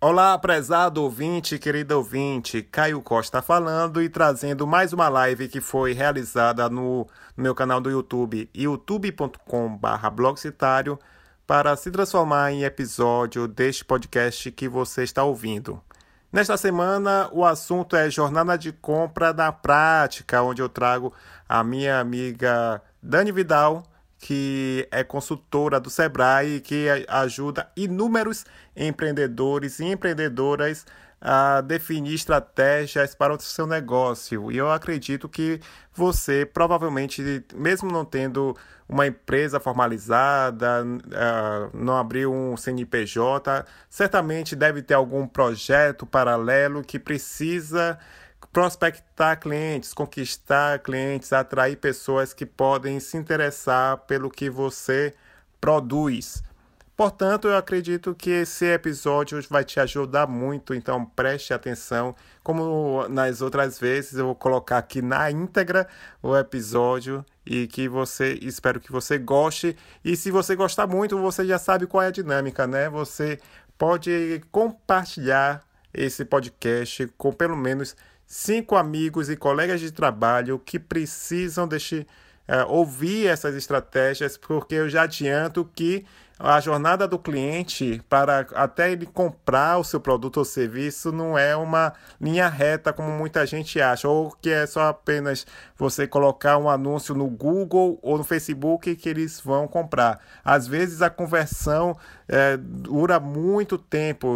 Olá, prezado ouvinte, querido ouvinte, Caio Costa falando e trazendo mais uma live que foi realizada no, meu canal do YouTube, youtube.com/blogcitário, para se transformar em episódio deste podcast que você está ouvindo. Nesta semana, o assunto é jornada de compra na prática, onde eu trago a minha amiga Dani Vidal que é consultora do Sebrae que ajuda inúmeros empreendedores e empreendedoras a definir estratégias para o seu negócio. E eu acredito que você, provavelmente, mesmo não tendo uma empresa formalizada, não abriu um CNPJ, certamente deve ter algum projeto paralelo que precisa prospectar clientes, conquistar clientes, atrair pessoas que podem se interessar pelo que você produz. Portanto, eu acredito que esse episódio vai te ajudar muito, então preste atenção. Como nas outras vezes, eu vou colocar aqui na íntegra o episódio e que você espero que você goste. E se você gostar muito, você já sabe qual é a dinâmica, né? Você pode compartilhar esse podcast com pelo menos cinco amigos e colegas de trabalho que precisam deste, uh, ouvir essas estratégias, porque eu já adianto que a jornada do cliente para até ele comprar o seu produto ou serviço não é uma linha reta como muita gente acha, ou que é só apenas você colocar um anúncio no Google ou no Facebook que eles vão comprar. Às vezes a conversão é, dura muito tempo,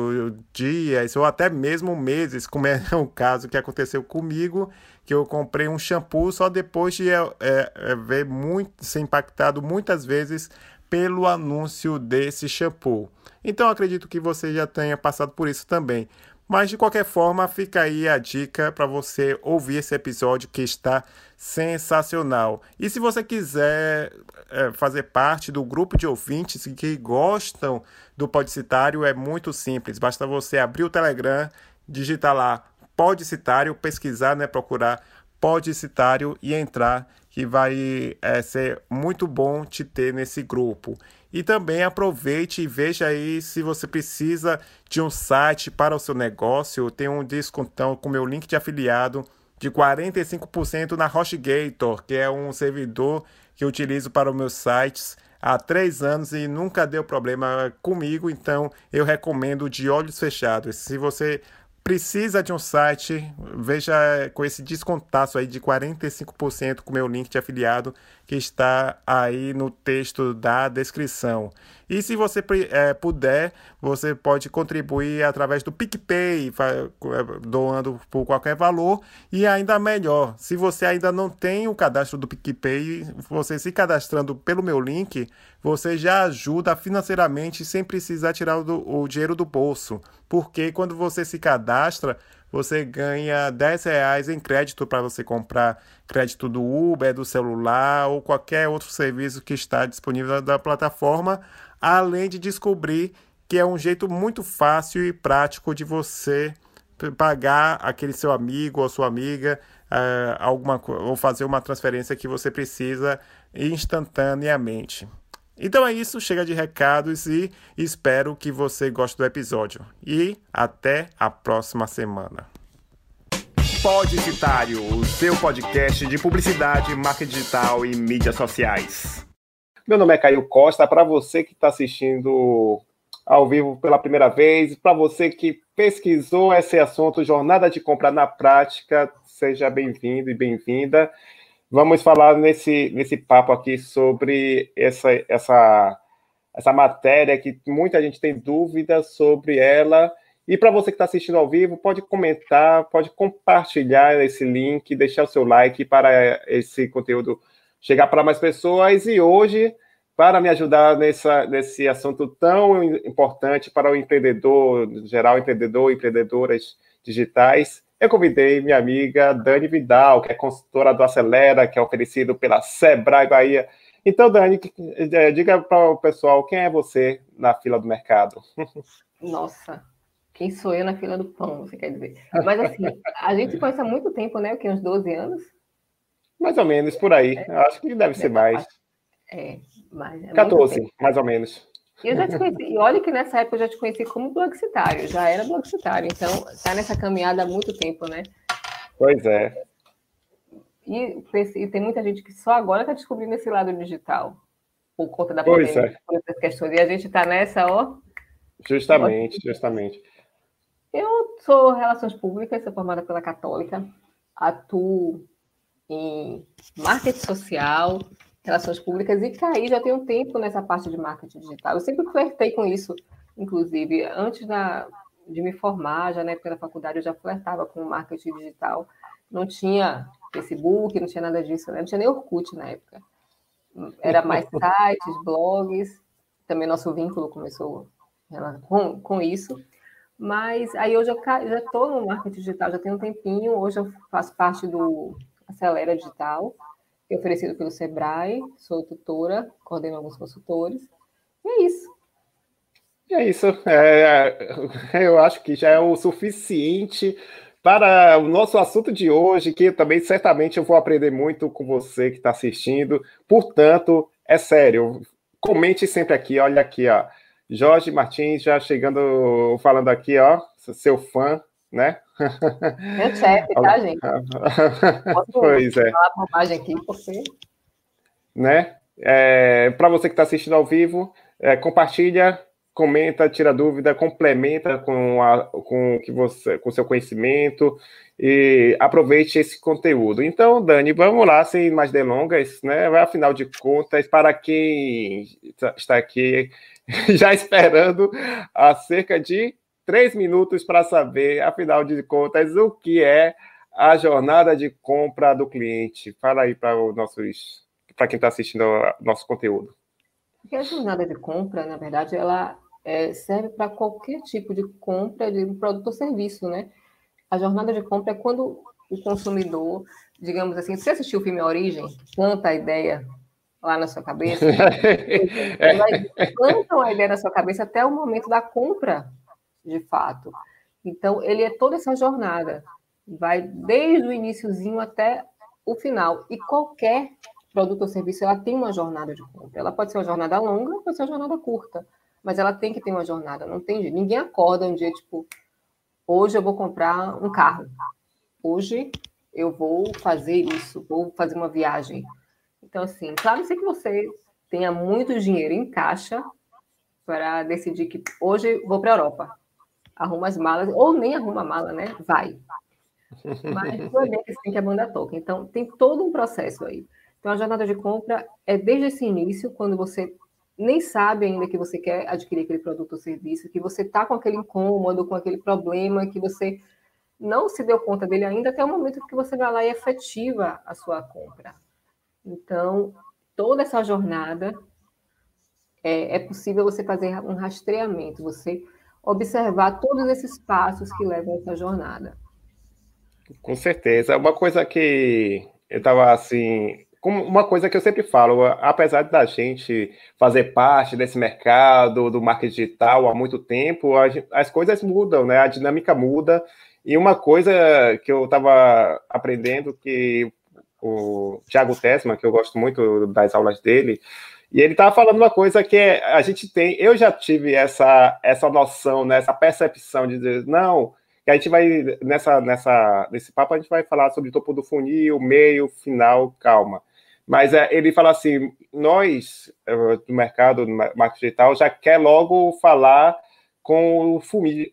dias ou até mesmo meses, como é o caso que aconteceu comigo, que eu comprei um shampoo só depois de é, é, ver muito, ser impactado muitas vezes pelo anúncio desse shampoo. Então acredito que você já tenha passado por isso também. Mas de qualquer forma, fica aí a dica para você ouvir esse episódio que está sensacional. E se você quiser é, fazer parte do grupo de ouvintes que gostam do Podcitário, é muito simples. Basta você abrir o Telegram, digitar lá Podcitário, pesquisar, né, procurar Podcitário e entrar que vai é, ser muito bom te ter nesse grupo. E também aproveite e veja aí se você precisa de um site para o seu negócio. Tem um descontão com meu link de afiliado de 45% na HostGator, que é um servidor que eu utilizo para os meus sites há três anos e nunca deu problema comigo, então eu recomendo de olhos fechados. Se você precisa de um site, veja com esse descontaço aí de 45% com meu link de afiliado que está aí no texto da descrição. E se você é, puder, você pode contribuir através do PicPay, doando por qualquer valor. E ainda melhor, se você ainda não tem o cadastro do PicPay, você se cadastrando pelo meu link, você já ajuda financeiramente sem precisar tirar o, o dinheiro do bolso. Porque quando você se cadastra, você ganha 10 reais em crédito para você comprar crédito do Uber, do celular ou qualquer outro serviço que está disponível da plataforma, além de descobrir que é um jeito muito fácil e prático de você pagar aquele seu amigo ou sua amiga uh, alguma ou fazer uma transferência que você precisa instantaneamente. Então é isso, chega de recados e espero que você goste do episódio. E até a próxima semana. Podicitário, o seu podcast de publicidade, marketing digital e mídias sociais. Meu nome é Caio Costa, para você que está assistindo ao vivo pela primeira vez, para você que pesquisou esse assunto, jornada de compra na prática, seja bem-vindo e bem-vinda. Vamos falar nesse, nesse papo aqui sobre essa, essa, essa matéria que muita gente tem dúvidas sobre ela. E para você que está assistindo ao vivo, pode comentar, pode compartilhar esse link, deixar o seu like para esse conteúdo chegar para mais pessoas. E hoje, para me ajudar nessa, nesse assunto tão importante para o empreendedor, geral, empreendedor, empreendedoras digitais, eu convidei minha amiga Dani Vidal, que é consultora do Acelera, que é oferecido pela Sebrae Bahia. Então, Dani, é, diga para o pessoal quem é você na fila do mercado. Nossa, quem sou eu na fila do pão, você quer dizer? Mas assim, a gente conhece há muito tempo, né? O que, uns 12 anos? Mais ou menos, por aí. É, Acho que deve ser mais. É, mais. É 14, mais ou menos. E eu já te conheci, e olha que nessa época eu já te conheci como blogcitário, já era blogcitário, então tá nessa caminhada há muito tempo, né? Pois é. E, e tem muita gente que só agora está descobrindo esse lado digital, por conta da pois pandemia, é. por essas questões. E a gente está nessa, ó. Justamente, justamente. Eu sou Relações Públicas, sou formada pela Católica, atuo em marketing social, relações públicas e caí já tem um tempo nessa parte de marketing digital. Eu sempre flertei com isso, inclusive, antes da, de me formar, já na época da faculdade, eu já flertava com marketing digital. Não tinha Facebook, não tinha nada disso, né? não tinha nem Orkut na época. Era mais sites, blogs, também nosso vínculo começou com, com isso. Mas aí hoje eu já estou no marketing digital, já tem um tempinho, hoje eu faço parte do Acelera Digital, oferecido pelo Sebrae, sou tutora, coordeno alguns consultores, e é isso. É isso, é, eu acho que já é o suficiente para o nosso assunto de hoje, que também certamente eu vou aprender muito com você que está assistindo. Portanto, é sério, comente sempre aqui, olha aqui, ó. Jorge Martins já chegando, falando aqui, ó, seu fã, né? Meu chefe, tá, gente? Pois é. falar aqui, porque... Né? É, Para você que está assistindo ao vivo, é, compartilha, comenta, tira dúvida, complementa com, a, com que você, com seu conhecimento e aproveite esse conteúdo. Então, Dani, vamos lá, sem mais delongas, né? Afinal de contas, para quem está aqui já esperando há cerca de três minutos para saber, afinal de contas, o que é a jornada de compra do cliente. Fala aí para os nossos, para quem está assistindo ao nosso conteúdo. Porque a jornada de compra, na verdade, ela é, serve para qualquer tipo de compra de um produto ou serviço, né? A jornada de compra é quando o consumidor, digamos assim, você assistiu o filme Origem, planta a ideia lá na sua cabeça, plantam a ideia na sua cabeça até o momento da compra de fato. Então, ele é toda essa jornada, vai desde o iníciozinho até o final. E qualquer produto ou serviço, ela tem uma jornada de compra. Ela pode ser uma jornada longa, pode ser uma jornada curta, mas ela tem que ter uma jornada. Não tem ninguém acorda um dia tipo, hoje eu vou comprar um carro. Hoje eu vou fazer isso, vou fazer uma viagem. Então, assim, claro, sei que você tenha muito dinheiro em caixa para decidir que hoje vou para a Europa arruma as malas, ou nem arruma a mala, né? Vai. Mas não é bem assim que a banda toca. Então, tem todo um processo aí. Então, a jornada de compra é desde esse início, quando você nem sabe ainda que você quer adquirir aquele produto ou serviço, que você está com aquele incômodo, com aquele problema, que você não se deu conta dele ainda, até o momento que você vai lá e efetiva a sua compra. Então, toda essa jornada é, é possível você fazer um rastreamento, você observar todos esses passos que levam essa jornada. Com certeza. Uma coisa que eu estava assim. Uma coisa que eu sempre falo, apesar da gente fazer parte desse mercado do marketing digital há muito tempo, as coisas mudam, né? A dinâmica muda. E uma coisa que eu estava aprendendo que o Thiago Tessman, que eu gosto muito das aulas dele, e ele estava falando uma coisa que é, a gente tem, eu já tive essa, essa noção, né, essa percepção de dizer, não, que a gente vai, nessa, nessa, nesse papo, a gente vai falar sobre topo do funil, meio, final, calma. Mas é, ele fala assim, nós, eh, do mercado, do marketing digital, já quer logo falar com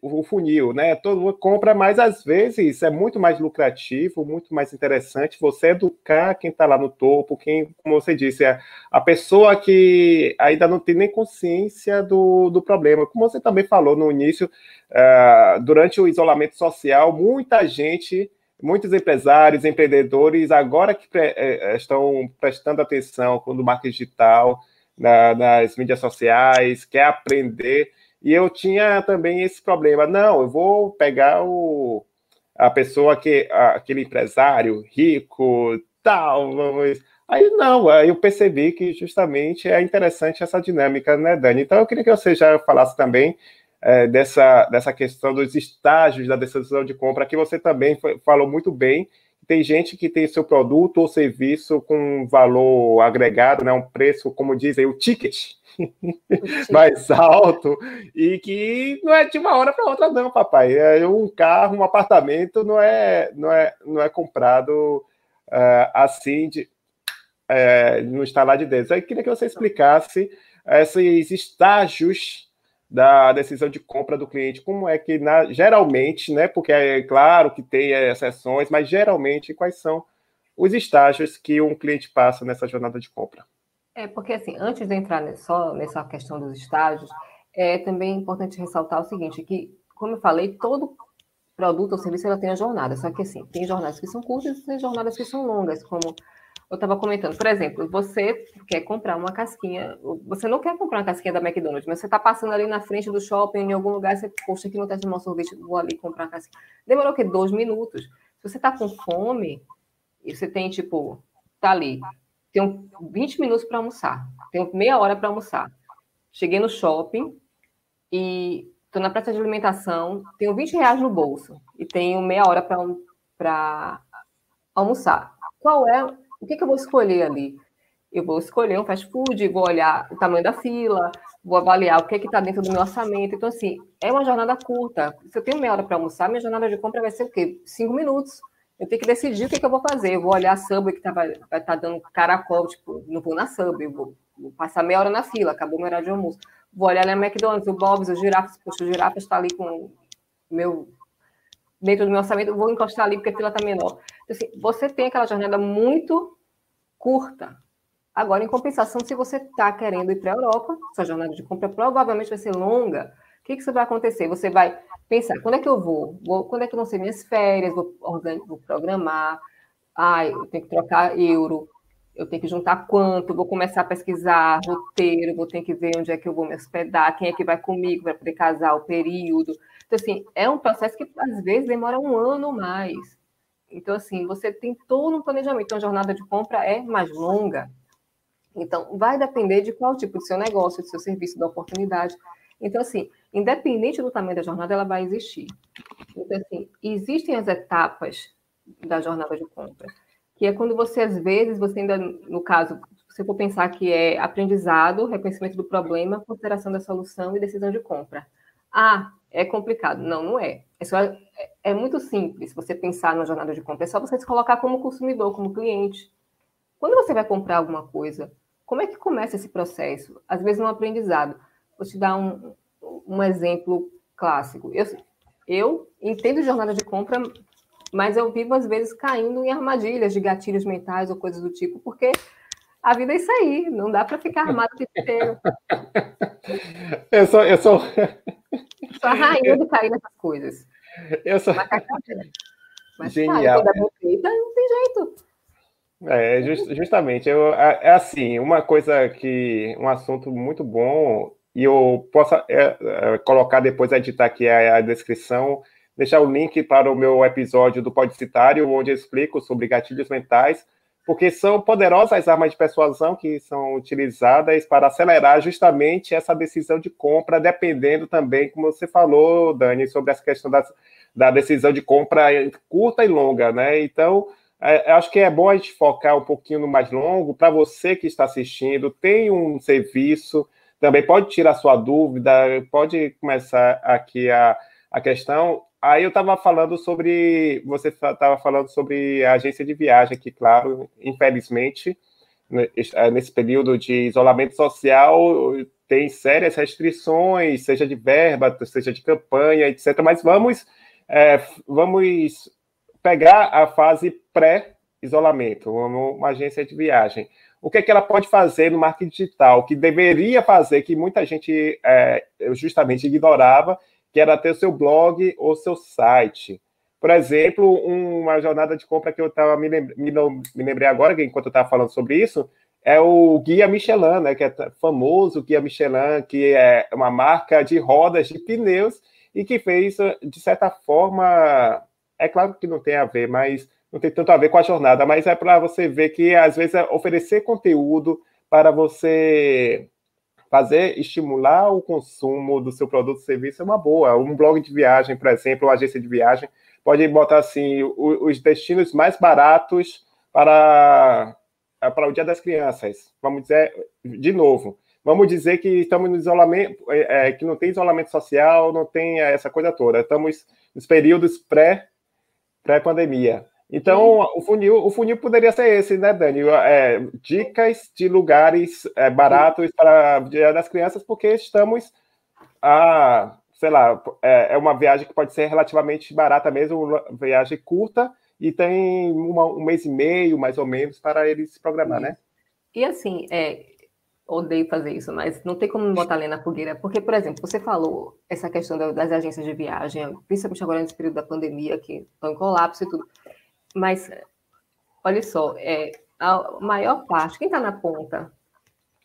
o funil, né? Todo mundo compra, mas às vezes é muito mais lucrativo, muito mais interessante você educar quem está lá no topo, quem, como você disse, é a pessoa que ainda não tem nem consciência do, do problema. Como você também falou no início, uh, durante o isolamento social, muita gente, muitos empresários, empreendedores, agora que pre, eh, estão prestando atenção no marketing digital, na, nas mídias sociais, quer aprender e eu tinha também esse problema. Não, eu vou pegar o, a pessoa que aquele empresário rico, tal, vamos. Aí não, aí eu percebi que justamente é interessante essa dinâmica, né, Dani? Então eu queria que você já falasse também é, dessa, dessa questão dos estágios da decisão de compra, que você também foi, falou muito bem, tem gente que tem seu produto ou serviço com valor agregado, né, um preço, como dizem, o ticket, mais alto e que não é de uma hora para outra não, papai. É um carro, um apartamento não é não é não é comprado uh, assim de uh, no instalar de dedos. Eu queria que você explicasse esses estágios da decisão de compra do cliente, como é que na, geralmente, né? Porque é claro que tem exceções, mas geralmente quais são os estágios que um cliente passa nessa jornada de compra? É, porque assim, antes de entrar só nessa questão dos estágios, é também importante ressaltar o seguinte, que, como eu falei, todo produto ou serviço ela tem a jornada, só que assim, tem jornadas que são curtas e tem jornadas que são longas, como eu estava comentando, por exemplo, você quer comprar uma casquinha, você não quer comprar uma casquinha da McDonald's, mas você está passando ali na frente do shopping, em algum lugar, você, poxa, aqui não está tomando sorvete, vou ali comprar uma casquinha. Demorou o quê? Dois minutos. Se você está com fome, e você tem, tipo, tá ali, tenho 20 minutos para almoçar, tenho meia hora para almoçar. Cheguei no shopping e estou na praça de alimentação, tenho 20 reais no bolso e tenho meia hora para almoçar. Qual é o que, que eu vou escolher ali? Eu vou escolher um fast food, vou olhar o tamanho da fila, vou avaliar o que é está dentro do meu orçamento. Então, assim, é uma jornada curta. Se eu tenho meia hora para almoçar, minha jornada de compra vai ser o quê? Cinco minutos. Eu tenho que decidir o que, que eu vou fazer. Eu vou olhar a Subway que tá, vai estar tá dando caracol, tipo, não vou na Subway, vou, vou, passar meia hora na fila, acabou meu horário de almoço. Vou olhar na McDonald's, o Bob's, o Girafas, poxa, o Girafas está ali com meu dentro do meu orçamento, vou encostar ali porque a fila está menor. Então, assim, você tem aquela jornada muito curta. Agora, em compensação, se você está querendo ir para a Europa, sua jornada de compra provavelmente vai ser longa. O que, que isso vai acontecer? Você vai pensar, quando é que eu vou? vou quando é que vão ser minhas férias? Vou, vou programar. Ah, eu tenho que trocar euro. Eu tenho que juntar quanto? Vou começar a pesquisar roteiro. Vou ter que ver onde é que eu vou me hospedar. Quem é que vai comigo para poder casar o período. Então, assim, é um processo que às vezes demora um ano ou mais. Então, assim, você tem todo um planejamento. Então, a jornada de compra é mais longa. Então, vai depender de qual tipo de seu negócio, do seu serviço, da oportunidade. Então, assim, independente do tamanho da jornada, ela vai existir. Então, assim, existem as etapas da jornada de compra, que é quando você, às vezes, você ainda, no caso, você for pensar que é aprendizado, reconhecimento do problema, consideração da solução e decisão de compra. Ah, é complicado. Não, não é. É, só, é, é muito simples você pensar na jornada de compra. É só você se colocar como consumidor, como cliente. Quando você vai comprar alguma coisa, como é que começa esse processo? Às vezes no aprendizado. Vou te dar um, um exemplo clássico. Eu, eu entendo jornada de compra, mas eu vivo às vezes caindo em armadilhas de gatilhos mentais ou coisas do tipo, porque a vida é isso aí, não dá para ficar armado o tempo inteiro. Eu sou, eu sou, Sou a rainha de cair nessas coisas. Eu sou. Mas, Genial. Cara, quando é feita, não tem jeito. É, just, justamente. Eu, é, é assim, uma coisa que. Um assunto muito bom, e eu posso é, é, colocar depois, editar aqui a, a descrição, deixar o link para o meu episódio do Podcitário, onde eu explico sobre gatilhos mentais porque são poderosas armas de persuasão que são utilizadas para acelerar justamente essa decisão de compra, dependendo também, como você falou, Dani, sobre essa questão da, da decisão de compra curta e longa, né? Então, é, acho que é bom a gente focar um pouquinho no mais longo, para você que está assistindo, tem um serviço, também pode tirar sua dúvida, pode começar aqui a, a questão. Aí eu estava falando sobre. Você estava falando sobre a agência de viagem, que, claro, infelizmente, né, é, nesse período de isolamento social, tem sérias restrições, seja de verba, seja de campanha, etc. Mas vamos, é, vamos pegar a fase pré-isolamento, uma agência de viagem. O que, é que ela pode fazer no marketing digital, que deveria fazer, que muita gente é, justamente ignorava, que era ter o seu blog ou seu site. Por exemplo, uma jornada de compra que eu tava, me, lembrei, agora, enquanto eu estava falando sobre isso, é o Guia Michelin, né, que é famoso Guia Michelin, que é uma marca de rodas de pneus e que fez, de certa forma, é claro que não tem a ver, mas não tem tanto a ver com a jornada, mas é para você ver que às vezes é oferecer conteúdo para você fazer, estimular o consumo do seu produto ou serviço é uma boa. Um blog de viagem, por exemplo, uma agência de viagem, pode botar assim os destinos mais baratos para para o Dia das Crianças. Vamos dizer de novo. Vamos dizer que estamos no isolamento, é, é, que não tem isolamento social, não tem essa coisa toda. Estamos nos períodos pré pré-pandemia. Então, o funil, o funil poderia ser esse, né, Dani? É, dicas de lugares é, baratos para Dia das Crianças, porque estamos a, sei lá, é, é, uma viagem que pode ser relativamente barata mesmo, uma viagem curta, e tem uma, um mês e meio, mais ou menos, para ele se programar, né? E assim, é, odeio fazer isso, mas não tem como botar ali na fogueira, porque, por exemplo, você falou essa questão das agências de viagem, principalmente agora nesse período da pandemia, que estão em colapso e tudo. Mas, olha só, é, a maior parte, quem está na ponta,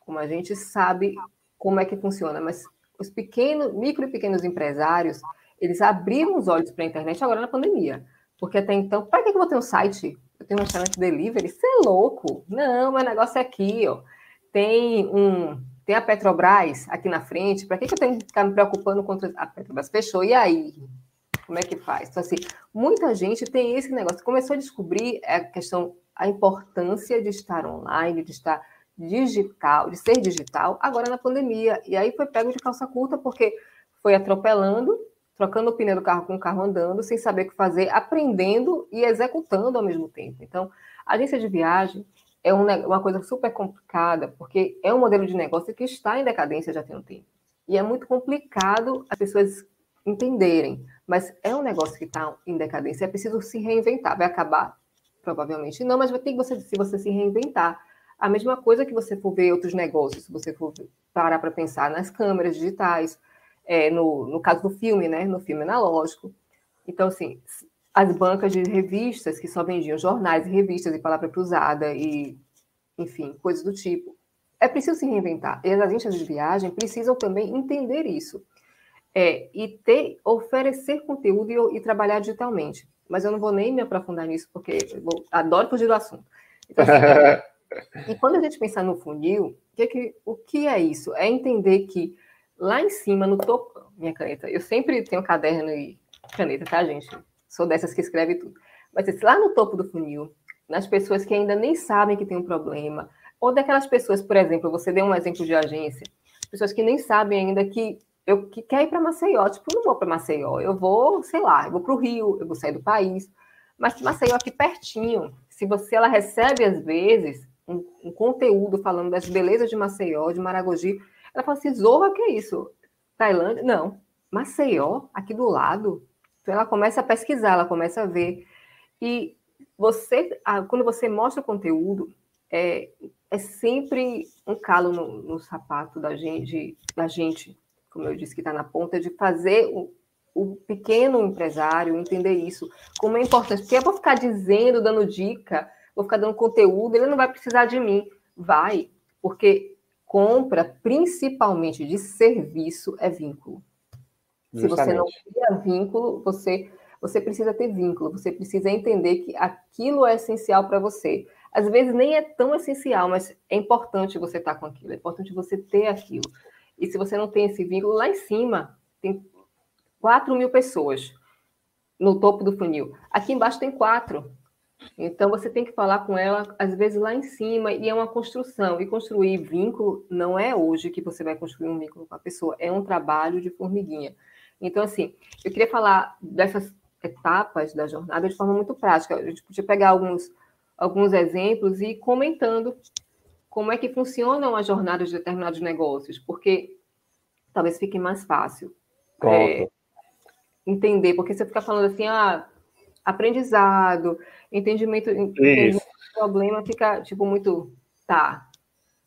como a gente sabe como é que funciona, mas os pequenos, micro e pequenos empresários, eles abriram os olhos para a internet agora na pandemia. Porque até então, para que eu vou ter um site? Eu tenho um restaurante delivery? Você é louco? Não, meu negócio é aqui, ó. Tem um. Tem a Petrobras aqui na frente, para que, que eu tenho que ficar me preocupando com a Petrobras? Fechou, e aí? Como é que faz? Então, assim, muita gente tem esse negócio. Começou a descobrir a questão, a importância de estar online, de estar digital, de ser digital, agora na pandemia. E aí foi pego de calça curta, porque foi atropelando, trocando o pneu do carro com o carro andando, sem saber o que fazer, aprendendo e executando ao mesmo tempo. Então, a agência de viagem é uma coisa super complicada, porque é um modelo de negócio que está em decadência já tem um tempo. E é muito complicado as pessoas entenderem. Mas é um negócio que está em decadência, é preciso se reinventar. Vai acabar? Provavelmente não, mas vai ter que você, se você se reinventar. A mesma coisa que você for ver outros negócios, se você for parar para pensar nas câmeras digitais, é, no, no caso do filme, né? No filme analógico. Então, assim, as bancas de revistas que só vendiam jornais e revistas e palavra cruzada e, enfim, coisas do tipo. É preciso se reinventar. E as agências de viagem precisam também entender isso é, e ter, oferecer conteúdo e, e, trabalhar digitalmente. Mas eu não vou nem me aprofundar nisso, porque eu vou, adoro fugir do assunto. Então, assim, e quando a gente pensar no funil, que é que, o que é isso? É entender que lá em cima, no topo, minha caneta, eu sempre tenho caderno e caneta, tá, gente? Sou dessas que escreve tudo. Mas assim, lá no topo do funil, nas pessoas que ainda nem sabem que tem um problema, ou daquelas pessoas, por exemplo, você deu um exemplo de agência, pessoas que nem sabem ainda que eu que ir para Maceió, tipo, eu não vou para Maceió, eu vou, sei lá, eu vou para o Rio, eu vou sair do país, mas Maceió aqui pertinho, se você ela recebe às vezes um, um conteúdo falando das belezas de Maceió, de Maragogi, ela fala assim, Zorra, que é isso? Tailândia? Não, Maceió, aqui do lado. Então ela começa a pesquisar, ela começa a ver. E você, quando você mostra o conteúdo, é, é sempre um calo no, no sapato da gente, da gente como eu disse, que está na ponta, de fazer o, o, pequeno empresário entender isso, como é importante. Porque eu vou ficar dizendo, dando dica, vou ficar dando conteúdo, ele não vai precisar de mim. Vai, porque compra, principalmente de serviço, é vínculo. Justamente. Se você não cria vínculo, você, você precisa ter vínculo, você precisa entender que aquilo é essencial para você. Às vezes nem é tão essencial, mas é importante você estar com aquilo, é importante você ter aquilo. E se você não tem esse vínculo, lá em cima tem 4 mil pessoas no topo do funil. Aqui embaixo tem quatro. Então você tem que falar com ela, às vezes, lá em cima, e é uma construção. E construir vínculo não é hoje que você vai construir um vínculo com a pessoa, é um trabalho de formiguinha. Então, assim, eu queria falar dessas etapas da jornada de forma muito prática. A gente podia pegar alguns, alguns exemplos e ir comentando como é que funcionam as jornadas de determinados negócios, porque talvez fique mais fácil é, entender, porque você fica falando assim, ah, aprendizado, entendimento, entendimento do problema fica tipo muito tá.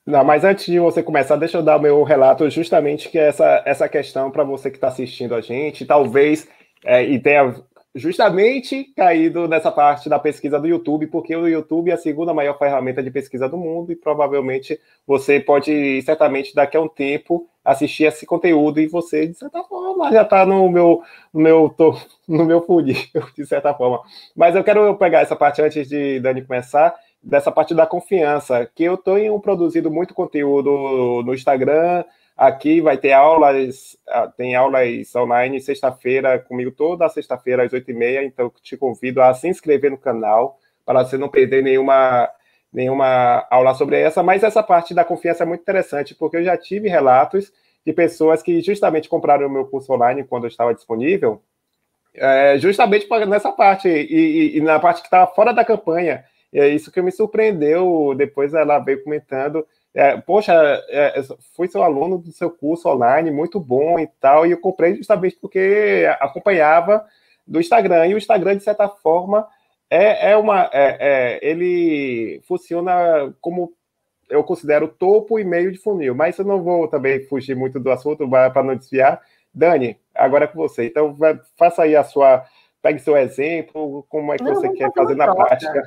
Não, mas antes de você começar, deixa eu dar o meu relato justamente que é essa, essa questão para você que está assistindo a gente, talvez é, e tenha justamente caído nessa parte da pesquisa do YouTube, porque o YouTube é a segunda maior ferramenta de pesquisa do mundo e provavelmente você pode, certamente, daqui a um tempo, assistir esse conteúdo e você, de certa forma, já está no meu, no meu, no meu funil, de certa forma. Mas eu quero pegar essa parte antes de Dani começar, dessa parte da confiança, que eu tenho produzido muito conteúdo no Instagram, Aqui vai ter aulas, ah, tem aulas online sexta-feira, comigo toda sexta-feira às oito e meia, então te convido a se inscrever no canal para você não perder nenhuma, nenhuma aula sobre essa, mas essa parte da confiança é muito interessante, porque eu já tive relatos de pessoas que justamente compraram o meu curso online quando eu estava disponível, é, justamente nessa parte, e, e, e na parte que estava fora da campanha, é isso que me surpreendeu, depois ela veio comentando, é, poxa, é, fui seu aluno do seu curso online, muito bom e tal, e eu comprei justamente porque acompanhava do Instagram, e o Instagram, de certa forma, é, é uma. É, é, ele funciona como eu considero topo e meio de funil, mas eu não vou também fugir muito do assunto para não desviar. Dani, agora é com você. Então, vai, faça aí a sua. Pegue seu exemplo, como é que não, você quer fazer na prática.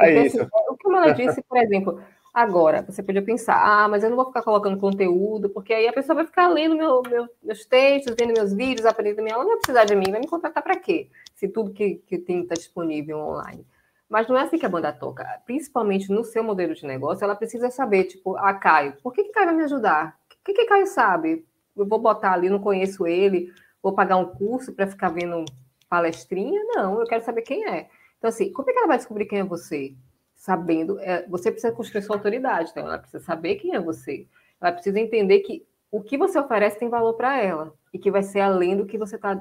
É isso. Assim, o que a Mala disse, por exemplo, Agora, você podia pensar, ah, mas eu não vou ficar colocando conteúdo, porque aí a pessoa vai ficar lendo meu, meu, meus textos, vendo meus vídeos, aprendendo minha aula, não vai precisar de mim, vai me contratar para quê? Se tudo que, que tem está disponível online. Mas não é assim que a banda toca. Principalmente no seu modelo de negócio, ela precisa saber, tipo, ah, Caio, por que, que Caio vai me ajudar? O que, que Caio sabe? Eu vou botar ali, não conheço ele, vou pagar um curso para ficar vendo palestrinha? Não, eu quero saber quem é. Então, assim, como é que ela vai descobrir quem é você? Sabendo, é, você precisa construir sua autoridade, então ela precisa saber quem é você. Ela precisa entender que o que você oferece tem valor para ela e que vai ser além do que você está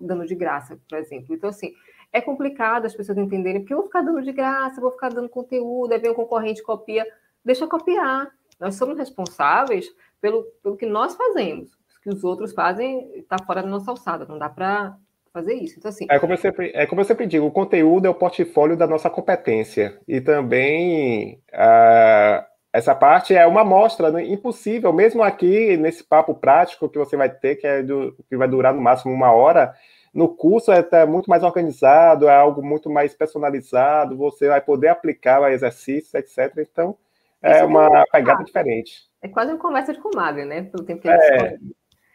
dando de graça, por exemplo. Então, assim, é complicado as pessoas entenderem, porque eu vou ficar dando de graça, vou ficar dando conteúdo, aí vem um concorrente copia. Deixa eu copiar. Nós somos responsáveis pelo, pelo que nós fazemos. O que os outros fazem está fora da nossa alçada, não dá para fazer isso. Então, assim. É como, eu sempre, é como eu sempre digo: o conteúdo é o portfólio da nossa competência. E também uh, essa parte é uma amostra né, impossível, mesmo aqui nesse papo prático que você vai ter, que, é do, que vai durar no máximo uma hora. No curso é tá muito mais organizado, é algo muito mais personalizado, você vai poder aplicar o exercício, etc. Então, é uma pegada diferente. É quase uma conversa de comadre, né? Pelo tempo que a gente é,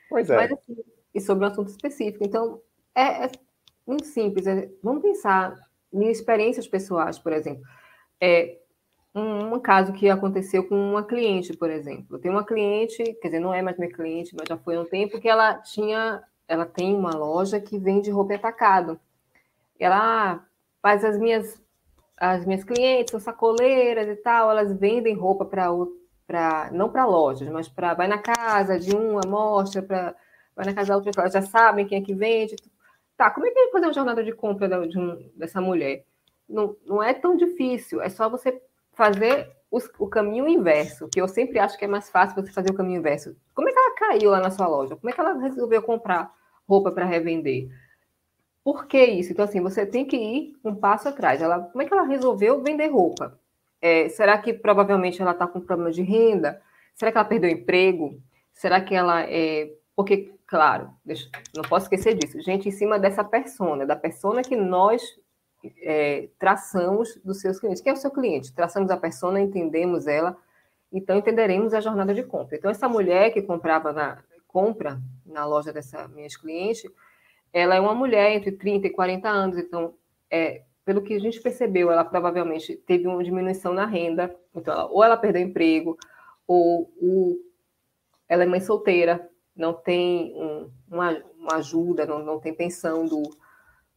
Pois é. Mas, assim, e sobre um assunto específico. Então, é, é muito simples. É, vamos pensar em experiências pessoais, por exemplo. É, um, um, caso que aconteceu com uma cliente, por exemplo. Tem uma cliente, quer dizer, não é mais minha cliente, mas já foi há um tempo que ela tinha, ela tem uma loja que vende roupa atacado. Ela faz as minhas as minhas clientes são sacoleiras e tal, elas vendem roupa para para não para lojas, mas para vai na casa de uma, mostra para vai na casa da outra, elas já sabem quem é que vende, Tá, como é que é fazer uma jornada de compra de um, dessa mulher? Não, não é tão difícil, é só você fazer os, o caminho inverso, que eu sempre acho que é mais fácil você fazer o caminho inverso. Como é que ela caiu lá na sua loja? Como é que ela resolveu comprar roupa para revender? Por que isso? Então, assim, você tem que ir um passo atrás. Ela, como é que ela resolveu vender roupa? É, será que provavelmente ela está com problema de renda? Será que ela perdeu o emprego? Será que ela é. Porque claro, não posso esquecer disso. Gente, em cima dessa persona, da persona que nós é, traçamos dos seus clientes. Quem é o seu cliente? Traçamos a persona, entendemos ela, então entenderemos a jornada de compra. Então, essa mulher que comprava na compra na loja dessa minha cliente, ela é uma mulher entre 30 e 40 anos, então, é, pelo que a gente percebeu, ela provavelmente teve uma diminuição na renda, então, ela, ou ela perdeu emprego, ou ela é mãe solteira, não tem um, uma, uma, ajuda, não, não tem pensão do,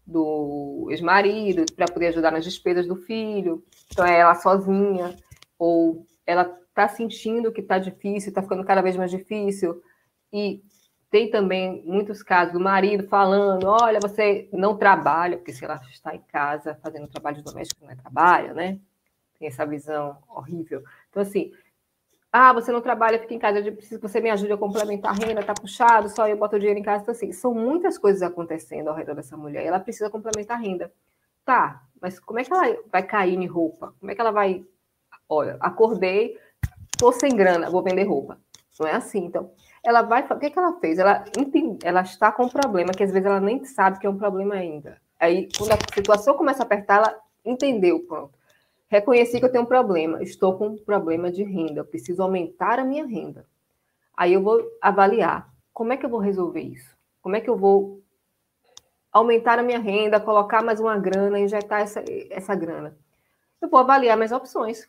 do ex-marido para poder ajudar nas despesas do filho, então é ela sozinha, ou ela está sentindo que está difícil, está ficando cada vez mais difícil, e tem também muitos casos do marido falando: olha, você não trabalha, porque se ela está em casa fazendo trabalho doméstico, não é trabalho, né? Tem essa visão horrível. Então, assim, ah, você não trabalha, fica em casa, eu preciso que você me ajude a complementar a renda, tá puxado, só eu boto o dinheiro em casa. Então, assim, são muitas coisas acontecendo ao redor dessa mulher. Ela precisa complementar a renda. Tá, mas como é que ela vai cair em roupa? Como é que ela vai. Olha, acordei, tô sem grana, vou vender roupa. Não é assim. Então, ela vai. O que, é que ela fez? Ela, ela está com um problema que às vezes ela nem sabe que é um problema ainda. Aí, quando a situação começa a apertar, ela entendeu, pronto. Reconheci que eu tenho um problema, estou com um problema de renda, eu preciso aumentar a minha renda. Aí eu vou avaliar como é que eu vou resolver isso? Como é que eu vou aumentar a minha renda, colocar mais uma grana, injetar essa, essa grana? Eu vou avaliar minhas opções.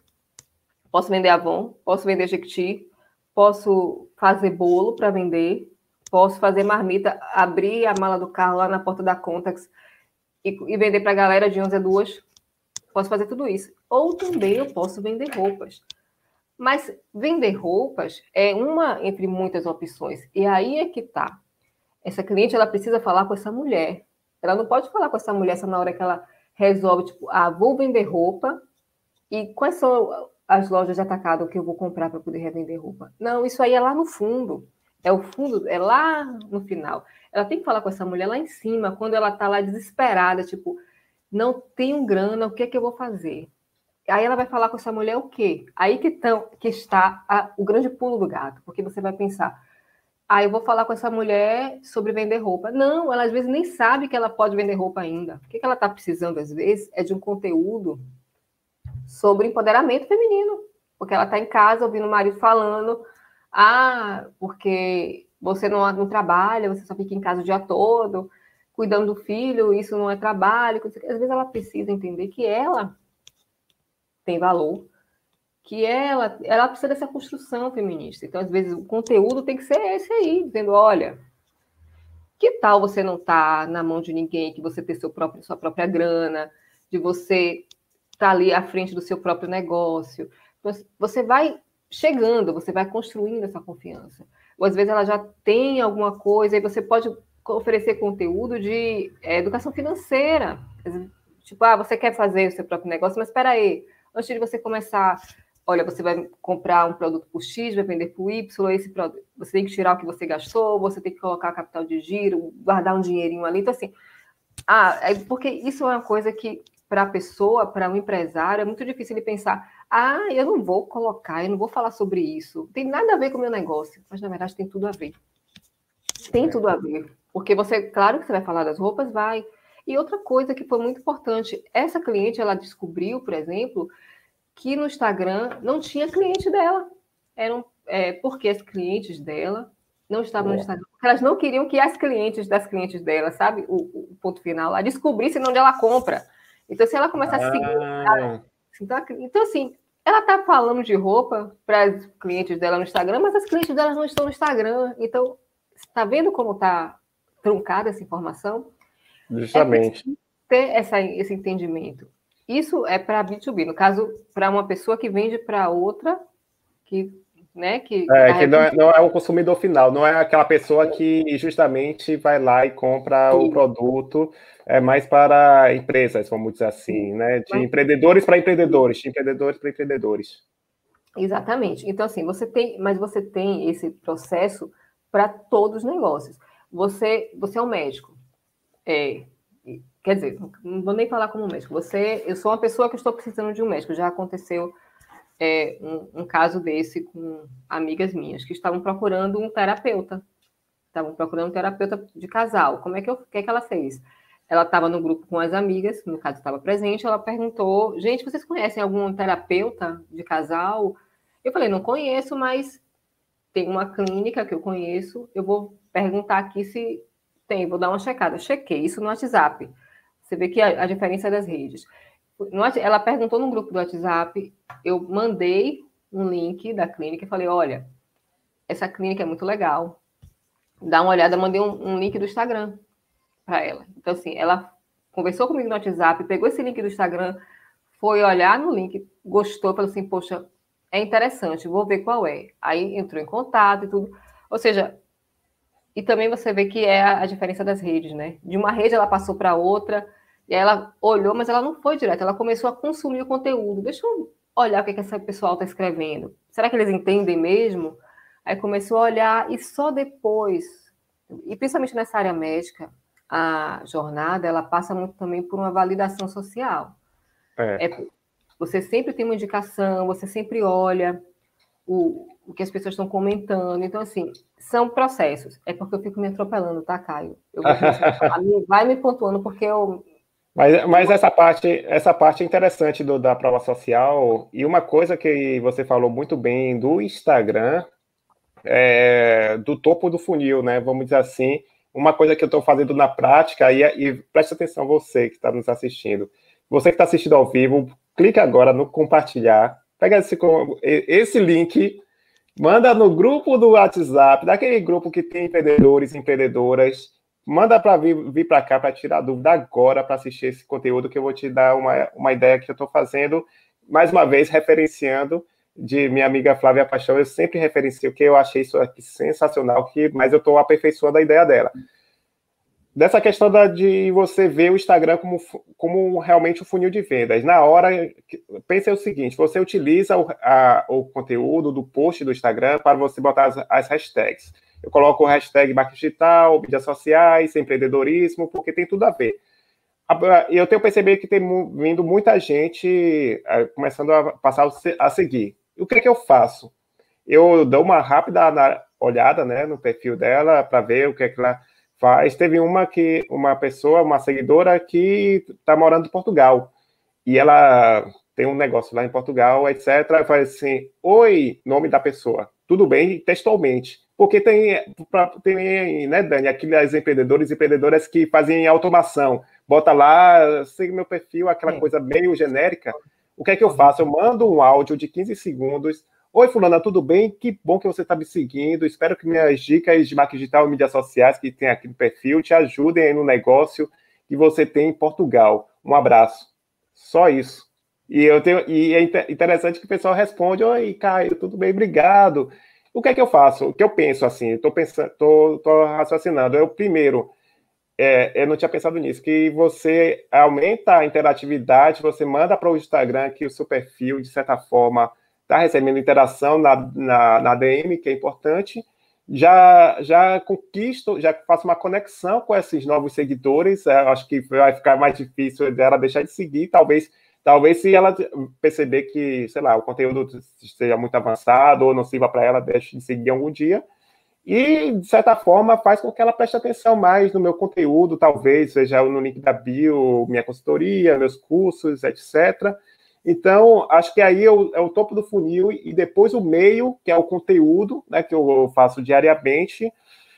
Posso vender Avon, posso vender Jequiti, posso fazer bolo para vender, posso fazer marmita, abrir a mala do carro lá na porta da Contax e, e vender para a galera de 11 a 2. Posso fazer tudo isso. Ou também eu posso vender roupas. Mas vender roupas é uma entre muitas opções. E aí é que tá. Essa cliente ela precisa falar com essa mulher. Ela não pode falar com essa mulher só na hora que ela resolve, tipo, ah, vou vender roupa e quais são as lojas de atacado que eu vou comprar para poder revender roupa. Não, isso aí é lá no fundo. É o fundo, é lá no final. Ela tem que falar com essa mulher lá em cima, quando ela está lá desesperada, tipo, não tenho grana, o que é que eu vou fazer? Aí ela vai falar com essa mulher o quê? Aí que, tão, que está a, o grande pulo do gato, porque você vai pensar, ah, eu vou falar com essa mulher sobre vender roupa. Não, ela às vezes nem sabe que ela pode vender roupa ainda. O que ela está precisando, às vezes, é de um conteúdo sobre empoderamento feminino. Porque ela está em casa ouvindo o marido falando, ah, porque você não, não trabalha, você só fica em casa o dia todo, cuidando do filho, isso não é trabalho. Às vezes ela precisa entender que ela tem valor, que ela, ela precisa dessa construção feminista. Então, às vezes, o conteúdo tem que ser esse aí, dizendo, olha, que tal você não estar tá na mão de ninguém, que você ter seu próprio, sua própria grana, de você estar tá ali à frente do seu próprio negócio. Então, você vai chegando, você vai construindo essa confiança. Ou às vezes ela já tem alguma coisa e você pode oferecer conteúdo de é, educação financeira. Tipo, ah, você quer fazer o seu próprio negócio, mas espera aí, antes de você começar, olha, você vai comprar um produto por X, vai vender por Y, esse produto, você tem que tirar o que você gastou, você tem que colocar capital de giro, guardar um dinheirinho ali. Então, assim, ah, é porque isso é uma coisa que, para a pessoa, para um empresário, é muito difícil ele pensar, ah, eu não vou colocar, eu não vou falar sobre isso, tem nada a ver com o meu negócio, mas na verdade tem tudo a ver. Tem é. tudo a ver. Porque você, claro que você vai falar das roupas, vai. E outra coisa que foi muito importante, essa cliente, ela descobriu, por exemplo, que no Instagram não tinha cliente dela. Eram é, porque as clientes dela não estavam é. no Instagram. Elas não queriam que as clientes das clientes dela, sabe? O, o ponto final lá, descobrissem onde ela compra. Então, se ela começar ah. a seguir. Ela, então, então, assim, ela tá falando de roupa para as clientes dela no Instagram, mas as clientes delas não estão no Instagram. Então, está vendo como está truncada essa informação? Justamente. É ter essa, esse entendimento. Isso é para B2B, no caso, para uma pessoa que vende para outra, que, né, que... É, que não é, não é o consumidor final, não é aquela pessoa que justamente vai lá e compra Sim. o produto, é mais para empresas, vamos dizer assim, né, de Mas... empreendedores para empreendedores, de empreendedores para empreendedores. Exatamente. Então, assim, você tem, mas você tem esse processo para todos os negócios. Você, você é um médico. É, Quer dizer, não vou nem falar como médico. Você, eu sou uma pessoa que estou precisando de um médico. Já aconteceu é, um, um, caso desse com amigas minhas que estavam procurando um terapeuta. Estavam procurando um terapeuta de casal. Como é que, eu, que, é que ela fez? Ela estava no grupo com as amigas, no caso estava presente. Ela perguntou: gente, vocês conhecem algum terapeuta de casal? Eu falei: não conheço, mas tem uma clínica que eu conheço. Eu vou perguntar aqui se tem. Vou dar uma checada. chequei isso no WhatsApp. Você vê que a, a diferença das redes. Ela perguntou no grupo do WhatsApp, eu mandei um link da clínica e falei: olha, essa clínica é muito legal. Dá uma olhada, mandei um, um link do Instagram para ela. Então, assim, ela conversou comigo no WhatsApp, pegou esse link do Instagram, foi olhar no link, gostou, falou assim: poxa, é interessante, vou ver qual é. Aí entrou em contato e tudo. Ou seja, e também você vê que é a, a diferença das redes, né? De uma rede ela passou para outra, e aí ela olhou, mas ela não foi direto, ela começou a consumir o conteúdo. Deixa eu olhar o que, é que esse pessoal está escrevendo. Será que eles entendem mesmo? Aí começou a olhar e só depois, e principalmente nessa área médica, a jornada ela passa muito também por uma validação social. É. É, você sempre tem uma indicação, você sempre olha o, o que as pessoas estão comentando. Então, assim, são processos. É porque eu fico me atropelando, tá, Caio? Eu vai me pontuando, porque eu mas, mas essa parte essa parte é interessante do, da prova social e uma coisa que você falou muito bem do Instagram é, do topo do funil, né? Vamos dizer assim, uma coisa que eu estou fazendo na prática e, e preste atenção você que está nos assistindo, você que está assistindo ao vivo, clique agora no compartilhar, pega esse esse link Manda no grupo do WhatsApp, daquele grupo que tem empreendedores e empreendedoras. Manda para vir, vir para cá para tirar dúvida agora para assistir esse conteúdo que eu vou te dar uma, uma ideia que eu estou fazendo, mais uma vez referenciando de minha amiga Flávia Paixão. Eu sempre referencio que eu achei isso aqui sensacional, que, mas eu estou aperfeiçoando a ideia dela dessa questão da, de você ver o Instagram como, como realmente um funil de vendas. Na hora, pense o seguinte: você utiliza o, a, o conteúdo do post do Instagram para você botar as, as hashtags. Eu coloco o hashtag marketing digital, mídias sociais, empreendedorismo, porque tem tudo a ver. Eu tenho percebido que tem vindo muita gente começando a passar a seguir. E o que é que eu faço? Eu dou uma rápida olhada né, no perfil dela para ver o que é que ela faz. Teve uma que uma pessoa, uma seguidora que está morando em Portugal e ela tem um negócio lá em Portugal, etc. Faz assim, oi, nome da pessoa, tudo bem, textualmente. Porque tem, tem né, Dani, aqueles empreendedores e empreendedoras que fazem automação. Bota lá, segue meu perfil, aquela é. coisa meio genérica. O que é que eu faço? Eu mando um áudio de 15 segundos Oi, Fulana, tudo bem? Que bom que você está me seguindo. Espero que minhas dicas de marketing digital e mídias sociais que tem aqui no perfil te ajudem no negócio que você tem em Portugal. Um abraço. Só isso. E, eu tenho, e é interessante que o pessoal responde: Oi, Caio, tudo bem? Obrigado. O que é que eu faço? O que eu penso assim? Estou pensando, tô, tô raciocinando. Eu primeiro, é, eu não tinha pensado nisso, que você aumenta a interatividade, você manda para o Instagram que o seu perfil, de certa forma, está recebendo interação na, na, na DM, que é importante, já, já conquisto, já faço uma conexão com esses novos seguidores. É, acho que vai ficar mais difícil dela deixar de seguir. Talvez, talvez se ela perceber que, sei lá, o conteúdo esteja muito avançado ou não sirva para ela, deixe de seguir algum dia. E, de certa forma, faz com que ela preste atenção mais no meu conteúdo, talvez, seja no link da bio, minha consultoria, meus cursos, etc. Então, acho que aí é o, é o, topo do funil e depois o meio, que é o conteúdo, né, que eu faço diariamente,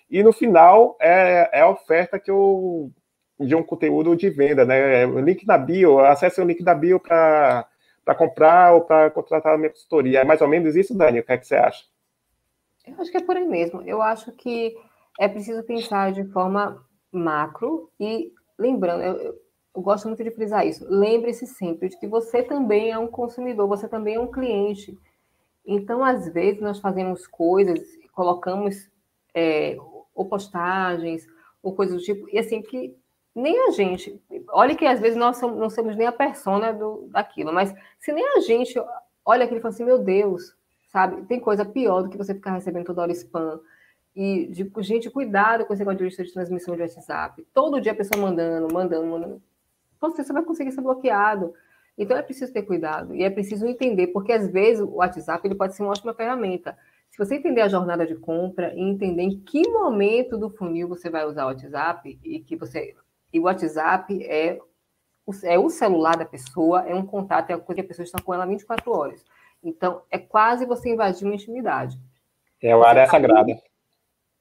e no final é, é a oferta que eu de um conteúdo de venda, né? O link na bio, acesse o link da bio para comprar ou para contratar a minha consultoria. É mais ou menos isso, Dani? O que é que você acha? Eu acho que é por aí mesmo. Eu acho que é preciso pensar de forma macro e lembrando, eu, eu gosto muito de frisar isso. Lembre-se sempre de que você também é um consumidor, você também é um cliente. Então, às vezes, nós fazemos coisas, colocamos é, ou postagens, ou coisas do tipo, e assim, que nem a gente. Olha que às vezes nós não somos nem a persona do, daquilo, mas se nem a gente olha aquilo e fala assim, meu Deus, sabe? Tem coisa pior do que você ficar recebendo toda hora spam. E, de, gente, cuidado com esse negócio de lista de transmissão de WhatsApp. Todo dia a pessoa mandando, mandando, mandando você vai conseguir ser bloqueado. Então é preciso ter cuidado e é preciso entender, porque às vezes o WhatsApp ele pode ser uma ótima ferramenta. Se você entender a jornada de compra e entender em que momento do funil você vai usar o WhatsApp e que você e o WhatsApp é o, é o celular da pessoa, é um contato, é a coisa que a pessoa está com ela 24 horas. Então é quase você invadir uma intimidade. É a área tá sagrada.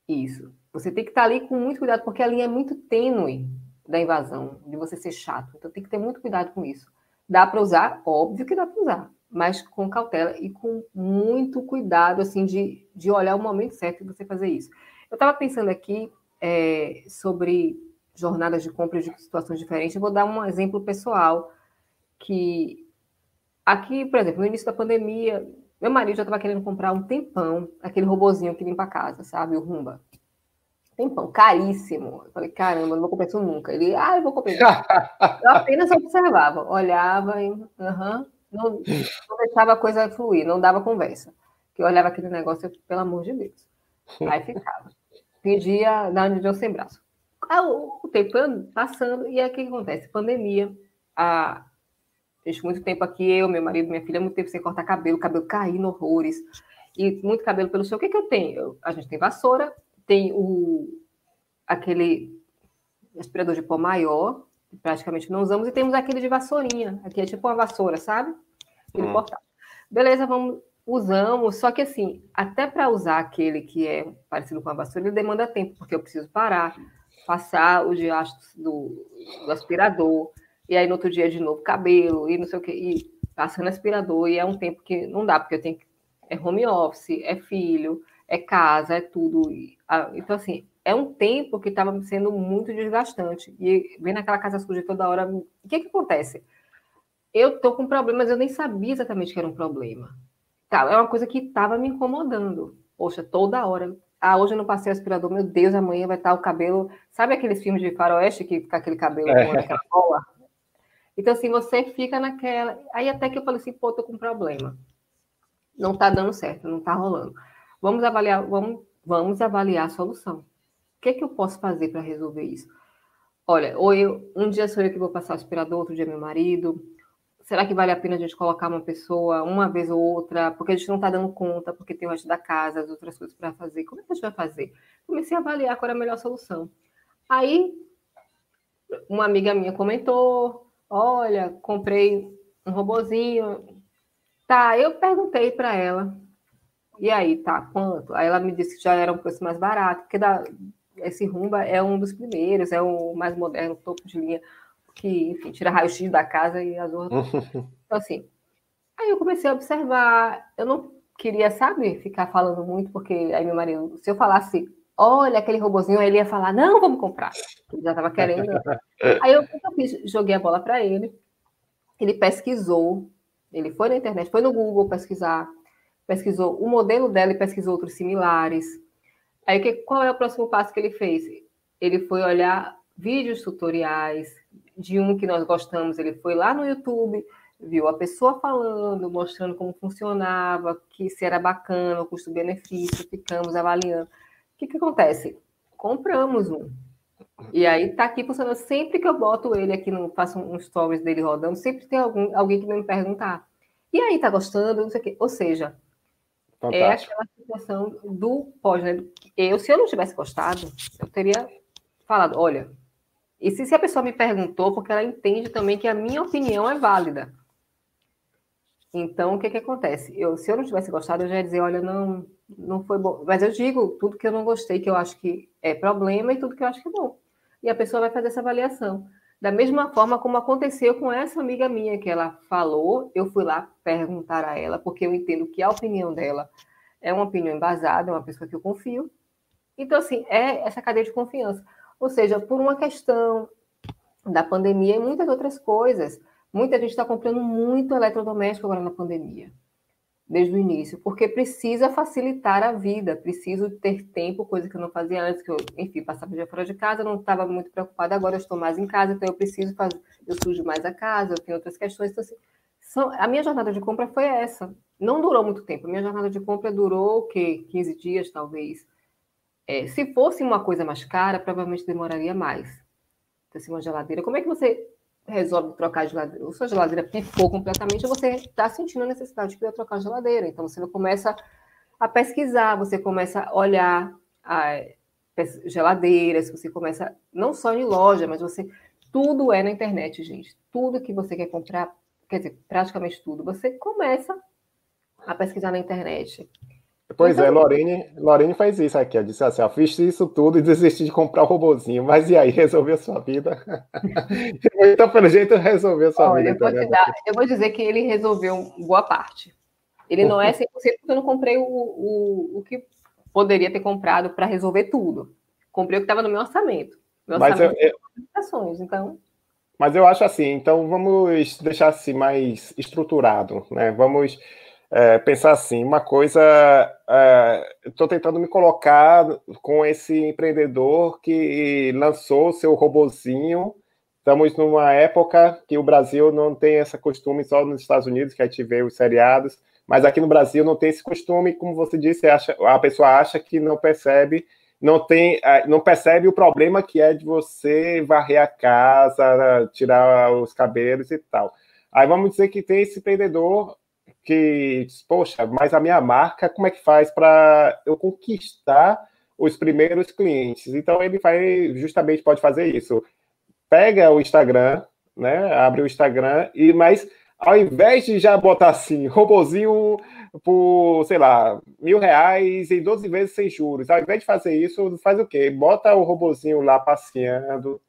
Isso. Você tem que estar ali com muito cuidado, porque a linha é muito tênue da invasão, de você ser chato. Então tem que ter muito cuidado com isso. Dá para usar? Óbvio que dá para usar, mas com cautela e com muito cuidado, assim, de, de olhar o momento certo de você fazer isso. Eu estava pensando aqui é, sobre jornadas de compra de situações diferentes. Eu vou dar um exemplo pessoal que aqui, por exemplo, no início da pandemia, meu marido já estava querendo comprar um tempão aquele robozinho que limpa a casa, sabe, o Rumba tempão, caríssimo. Eu falei, caramba, não vou comprar isso nunca. Ele, ah, eu vou comprar eu apenas observava, olhava e uh -huh, não, não, deixava a coisa fluir, não dava conversa. Que eu olhava aquele negócio, pelo amor de Deus. Aí ficava. Pedia, onde deu sem braço. O, tempo passando, e aí o que acontece? Pandemia, a, gente muito tempo aqui, eu, meu marido, minha filha, muito tempo sem cortar cabelo, cabelo caindo horrores, e muito cabelo pelo chão. O que, que eu tenho? Eu, a gente tem vassoura, tem o, aquele aspirador de pó maior, que praticamente não usamos, e temos aquele de vassourinha. Aqui é tipo uma vassoura, sabe? Aquele hum. portátil. Beleza, vamos, usamos, só que assim, até para usar aquele que é parecido com a vassoura, ele demanda tempo, porque eu preciso parar, passar os diastros do, do aspirador, e aí no outro dia de novo cabelo, e não sei o que, e passando aspirador, e é um tempo que não dá, porque eu tenho que é home office, é filho, é casa, é tudo. Então, assim, é um tempo que estava sendo muito desgastante. E vem naquela casa suja toda hora. O que, que acontece? Eu estou com problemas, eu nem sabia exatamente que era um problema. Tá, é uma coisa que estava me incomodando. Poxa, toda hora. Ah, hoje eu não passei o aspirador, meu Deus, amanhã vai estar o cabelo. Sabe aqueles filmes de faroeste que fica aquele cabelo é. com aquela bola? Então, assim, você fica naquela. Aí até que eu falei assim, pô, tô com um problema. Não tá dando certo, não tá rolando. Vamos avaliar, vamos, vamos avaliar a solução. O que, é que eu posso fazer para resolver isso? Olha, ou eu, um dia sou eu que vou passar o aspirador, outro dia meu marido, será que vale a pena a gente colocar uma pessoa uma vez ou outra, porque a gente não está dando conta, porque tem o resto da casa, as outras coisas para fazer. Como é que a gente vai fazer? Comecei a avaliar qual era a melhor solução. Aí, uma amiga minha comentou: Olha, comprei um robozinho. Tá, eu perguntei para ela. E aí, tá, quanto? Aí ela me disse que já era um preço mais barato, porque da, esse Rumba é um dos primeiros, é o mais moderno, topo de linha que, enfim, tira raio-x da casa e as outras. então, assim, aí eu comecei a observar, eu não queria, sabe, ficar falando muito, porque aí meu marido, se eu falasse, olha aquele robozinho, aí ele ia falar, não, vamos comprar. Ele já estava querendo. aí eu, eu joguei a bola para ele, ele pesquisou, ele foi na internet, foi no Google pesquisar, pesquisou o modelo dela e pesquisou outros similares. Aí que, qual é o próximo passo que ele fez? Ele foi olhar vídeos tutoriais, de um que nós gostamos, ele foi lá no YouTube, viu a pessoa falando, mostrando como funcionava, que se era bacana, o custo-benefício, ficamos avaliando. O que, que acontece? Compramos um. E aí tá aqui funcionando. Sempre que eu boto ele aqui, no, faço um stories dele rodando, sempre tem algum, alguém que vem me perguntar. E aí, tá gostando? Não sei o quê. Ou seja, Fantástico. é aquela situação do pós, né? Eu, se eu não tivesse gostado, eu teria falado, olha, e se, se a pessoa me perguntou, porque ela entende também que a minha opinião é válida. Então, o que, que acontece? Eu, se eu não tivesse gostado, eu já ia dizer, olha, não, não foi bom. Mas eu digo tudo que eu não gostei, que eu acho que é problema, e tudo que eu acho que é bom. E a pessoa vai fazer essa avaliação. Da mesma forma como aconteceu com essa amiga minha, que ela falou, eu fui lá perguntar a ela, porque eu entendo que a opinião dela é uma opinião embasada, é uma pessoa que eu confio. Então, assim, é essa cadeia de confiança. Ou seja, por uma questão da pandemia e muitas outras coisas. Muita gente está comprando muito eletrodoméstico agora na pandemia, desde o início, porque precisa facilitar a vida, preciso ter tempo, coisa que eu não fazia antes, que eu, enfim, passava o dia fora de casa, não estava muito preocupada, agora eu estou mais em casa, então eu preciso fazer, eu sujo mais a casa, eu tenho outras questões, então assim, são, a minha jornada de compra foi essa. Não durou muito tempo, a minha jornada de compra durou o quê? 15 dias, talvez. É, se fosse uma coisa mais cara, provavelmente demoraria mais. Então, assim, uma geladeira, como é que você resolve trocar a geladeira? Ou sua geladeira pifou completamente, você está sentindo a necessidade de trocar a geladeira. Então, você começa a pesquisar, você começa a olhar a geladeiras, você começa, não só em loja, mas você. Tudo é na internet, gente. Tudo que você quer comprar, quer dizer, praticamente tudo, você começa a pesquisar na internet. Pois então, é, Lorene, Lorene faz isso aqui. Ela disse assim: eu fiz isso tudo e desisti de comprar o robozinho. Mas e aí, resolveu a sua vida? então, pelo jeito, resolveu a sua Olha, vida. Eu vou, dar, eu vou, dizer que ele resolveu boa parte. Ele não é 100% porque eu não comprei o, o, o que poderia ter comprado para resolver tudo. Comprei o que estava no meu orçamento. Meu mas orçamento eu, eu... então. Mas eu acho assim, então vamos deixar assim mais estruturado, né? Vamos é, pensar assim, uma coisa, é, estou tentando me colocar com esse empreendedor que lançou seu robozinho. Estamos numa época que o Brasil não tem esse costume, só nos Estados Unidos que a gente vê os seriados, mas aqui no Brasil não tem esse costume, como você disse, acha, a pessoa acha que não percebe, não tem, é, não percebe o problema que é de você varrer a casa, tirar os cabelos e tal. Aí vamos dizer que tem esse empreendedor que poxa, mas a minha marca, como é que faz para eu conquistar os primeiros clientes? Então ele vai justamente pode fazer isso. Pega o Instagram, né? Abre o Instagram e mas ao invés de já botar assim, robozinho por, sei lá, mil reais em 12 vezes sem juros, ao invés de fazer isso, faz o quê? Bota o robozinho lá passeando,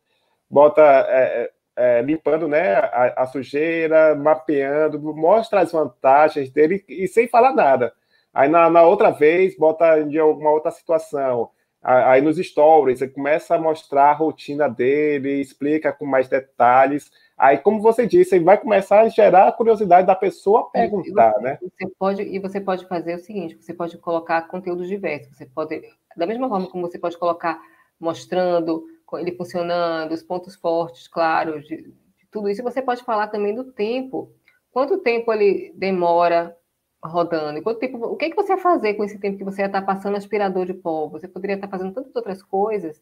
bota é, é, limpando né, a, a, sujeira, mapeando, mostra as vantagens dele e sem falar nada. Aí na, na outra vez, bota de alguma outra situação. Aí nos stories, você começa a mostrar a rotina dele, explica com mais detalhes. Aí, como você disse, vai começar a gerar a curiosidade da pessoa perguntar, e, né? Você pode, e você pode fazer o seguinte: você pode colocar conteúdos diversos. Você pode, da mesma forma como você pode colocar mostrando ele funcionando, os pontos fortes, claro, de, de tudo isso, você pode falar também do tempo. Quanto tempo ele demora rodando? Quanto tempo, o que, é que você ia fazer com esse tempo que você ia estar passando aspirador de pó? Você poderia estar fazendo tantas outras coisas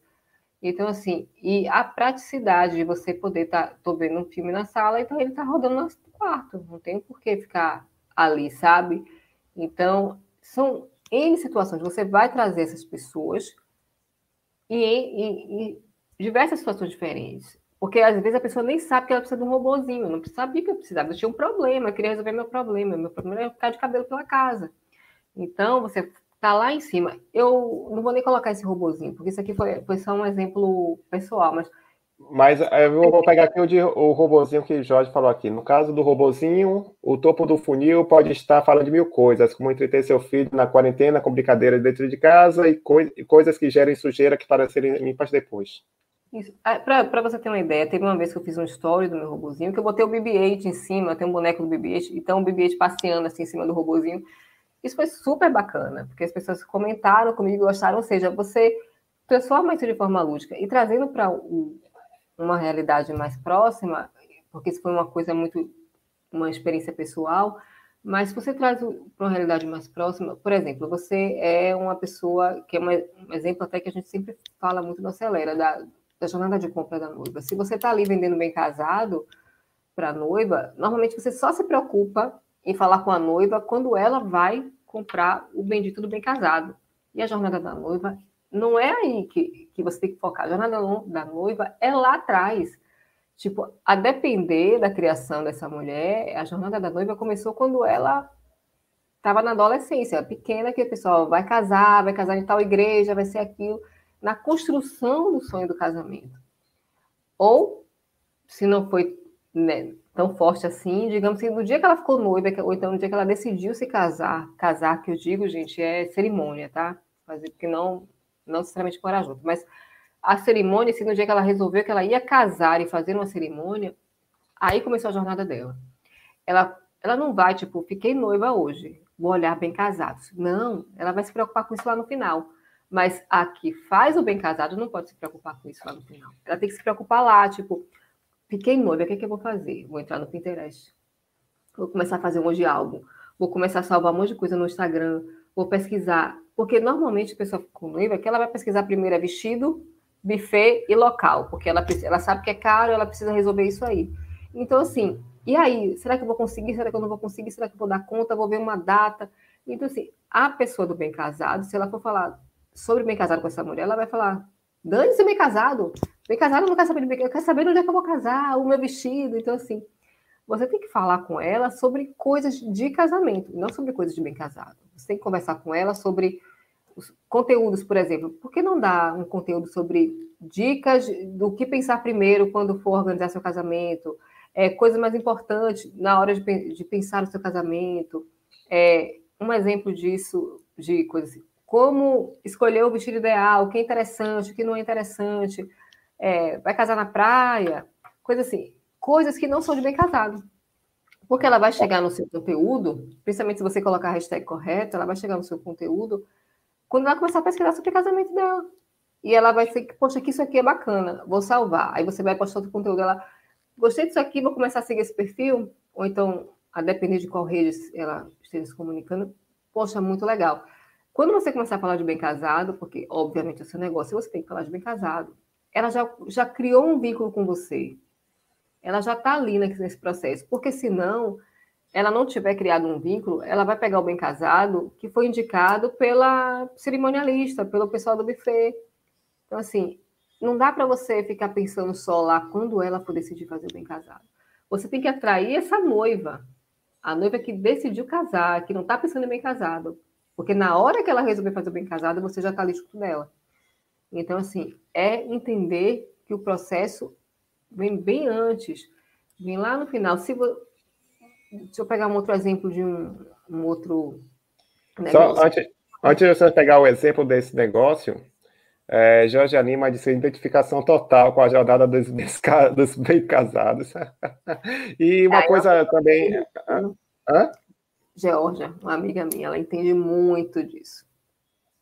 então, assim, e a praticidade de você poder estar, tá, tô vendo um filme na sala, então ele está rodando no quarto, não tem por que ficar ali, sabe? Então, são N situações, você vai trazer essas pessoas e em, em diversas situações diferentes. Porque às vezes a pessoa nem sabe que ela precisa de um robozinho, eu não sabia que eu precisava, eu tinha um problema, eu queria resolver meu problema, meu problema era ficar de cabelo pela casa. Então, você Tá lá em cima. Eu não vou nem colocar esse robozinho, porque isso aqui foi, foi só um exemplo pessoal, mas. Mas eh, eu vou pegar aqui o, de, o robozinho que o Jorge falou aqui. No caso do robozinho, o topo do funil pode estar falando de mil coisas, como entreter seu filho na quarentena com brincadeiras dentro de casa e, coi coisas que gerem sujeira que para serem limpas depois. Ah, Para você ter uma ideia, teve uma vez que eu fiz um story do meu robozinho, que eu botei o BB-8 em cima, tem um boneco do BB-8, então o BB-8 passeando assim em cima do robozinho. Isso foi super bacana, porque as pessoas comentaram comigo, gostaram, ou seja, você transforma isso de forma lúdica e trazendo para uma realidade mais próxima, porque isso foi uma coisa muito, uma experiência pessoal, mas se você traz para uma realidade mais próxima, por exemplo, você é uma pessoa, que é uma, um exemplo até que a gente sempre fala muito no Acelera, da, da jornada de compra da noiva. Se você está ali vendendo bem casado para a noiva, normalmente você só se preocupa em falar com a noiva quando ela vai comprar o bendito do bem casado. E a jornada da noiva não é aí que, que você tem que focar. A jornada da noiva é lá atrás. Tipo, a depender da criação dessa mulher, a jornada da noiva começou quando ela estava na adolescência, pequena, que o pessoal vai casar, vai casar em tal igreja, vai ser aquilo, na construção do sonho do casamento. Ou, se não foi né, tão forte assim, digamos assim, no dia que ela ficou noiva, ou então no dia que ela decidiu se casar, casar, que eu digo, gente, é cerimônia, tá? Fazer porque não, não necessariamente morar junto, mas a cerimônia, assim, no dia que ela resolveu que ela ia casar e fazer uma cerimônia, aí começou a jornada dela. Ela, ela não vai, tipo, fiquei noiva hoje, vou olhar bem casado. Não, ela vai se preocupar com isso lá no final. Mas a que faz o bem casado não pode se preocupar com isso lá no final. Ela tem que se preocupar lá, tipo, Fiquei noiva, o que, é que eu vou fazer? Vou entrar no Pinterest. Vou começar a fazer um monte de álbum. Vou começar a salvar um monte de coisa no Instagram. Vou pesquisar. Porque normalmente a pessoa com noiva que ela vai pesquisar primeiro é vestido, buffet e local. Porque ela, ela sabe que é caro, ela precisa resolver isso aí. Então, assim, e aí? Será que eu vou conseguir? Será que eu não vou conseguir? Será que eu vou dar conta? Vou ver uma data. Então, assim, a pessoa do bem casado, se ela for falar sobre bem casado com essa mulher, ela vai falar: dane-se bem casado. Bem casado não quer saber de bem eu quero saber onde é que eu vou casar, o meu vestido. Então, assim, você tem que falar com ela sobre coisas de casamento, não sobre coisas de bem casado. Você tem que conversar com ela sobre os conteúdos, por exemplo. Por que não dar um conteúdo sobre dicas do que pensar primeiro quando for organizar seu casamento? É, coisa mais importante na hora de, de pensar no seu casamento. É, um exemplo disso, de coisa assim, como escolher o vestido ideal, o que é interessante, o que não é interessante é, vai casar na praia, coisa assim, coisas que não são de bem casado. Porque ela vai chegar no seu conteúdo, principalmente se você colocar a hashtag correta, ela vai chegar no seu conteúdo quando ela começar a pesquisar sobre casamento dela. E ela vai ser poxa, que isso aqui é bacana, vou salvar. Aí você vai postar outro conteúdo, ela, gostei disso aqui, vou começar a seguir esse perfil, ou então, a depender de qual rede ela esteja se comunicando, poxa, muito legal. Quando você começar a falar de bem casado, porque obviamente é o seu negócio, você tem que falar de bem casado, ela já, já criou um vínculo com você. Ela já está ali nesse processo. Porque senão, ela não tiver criado um vínculo, ela vai pegar o bem casado que foi indicado pela cerimonialista, pelo pessoal do buffet. Então, assim, não dá para você ficar pensando só lá quando ela for decidir fazer o bem casado. Você tem que atrair essa noiva, a noiva que decidiu casar, que não está pensando em bem casado. Porque na hora que ela resolver fazer o bem casado, você já está ali junto dela. Então, assim, é entender que o processo vem bem antes, vem lá no final. Se vo... Deixa eu pegar um outro exemplo de um, um outro Só antes, antes de você pegar o exemplo desse negócio, é, Jorge Anima disse identificação total com a jornada dos, dos bem casados. e uma ah, coisa também. Hã? Georgia, uma amiga minha, ela entende muito disso.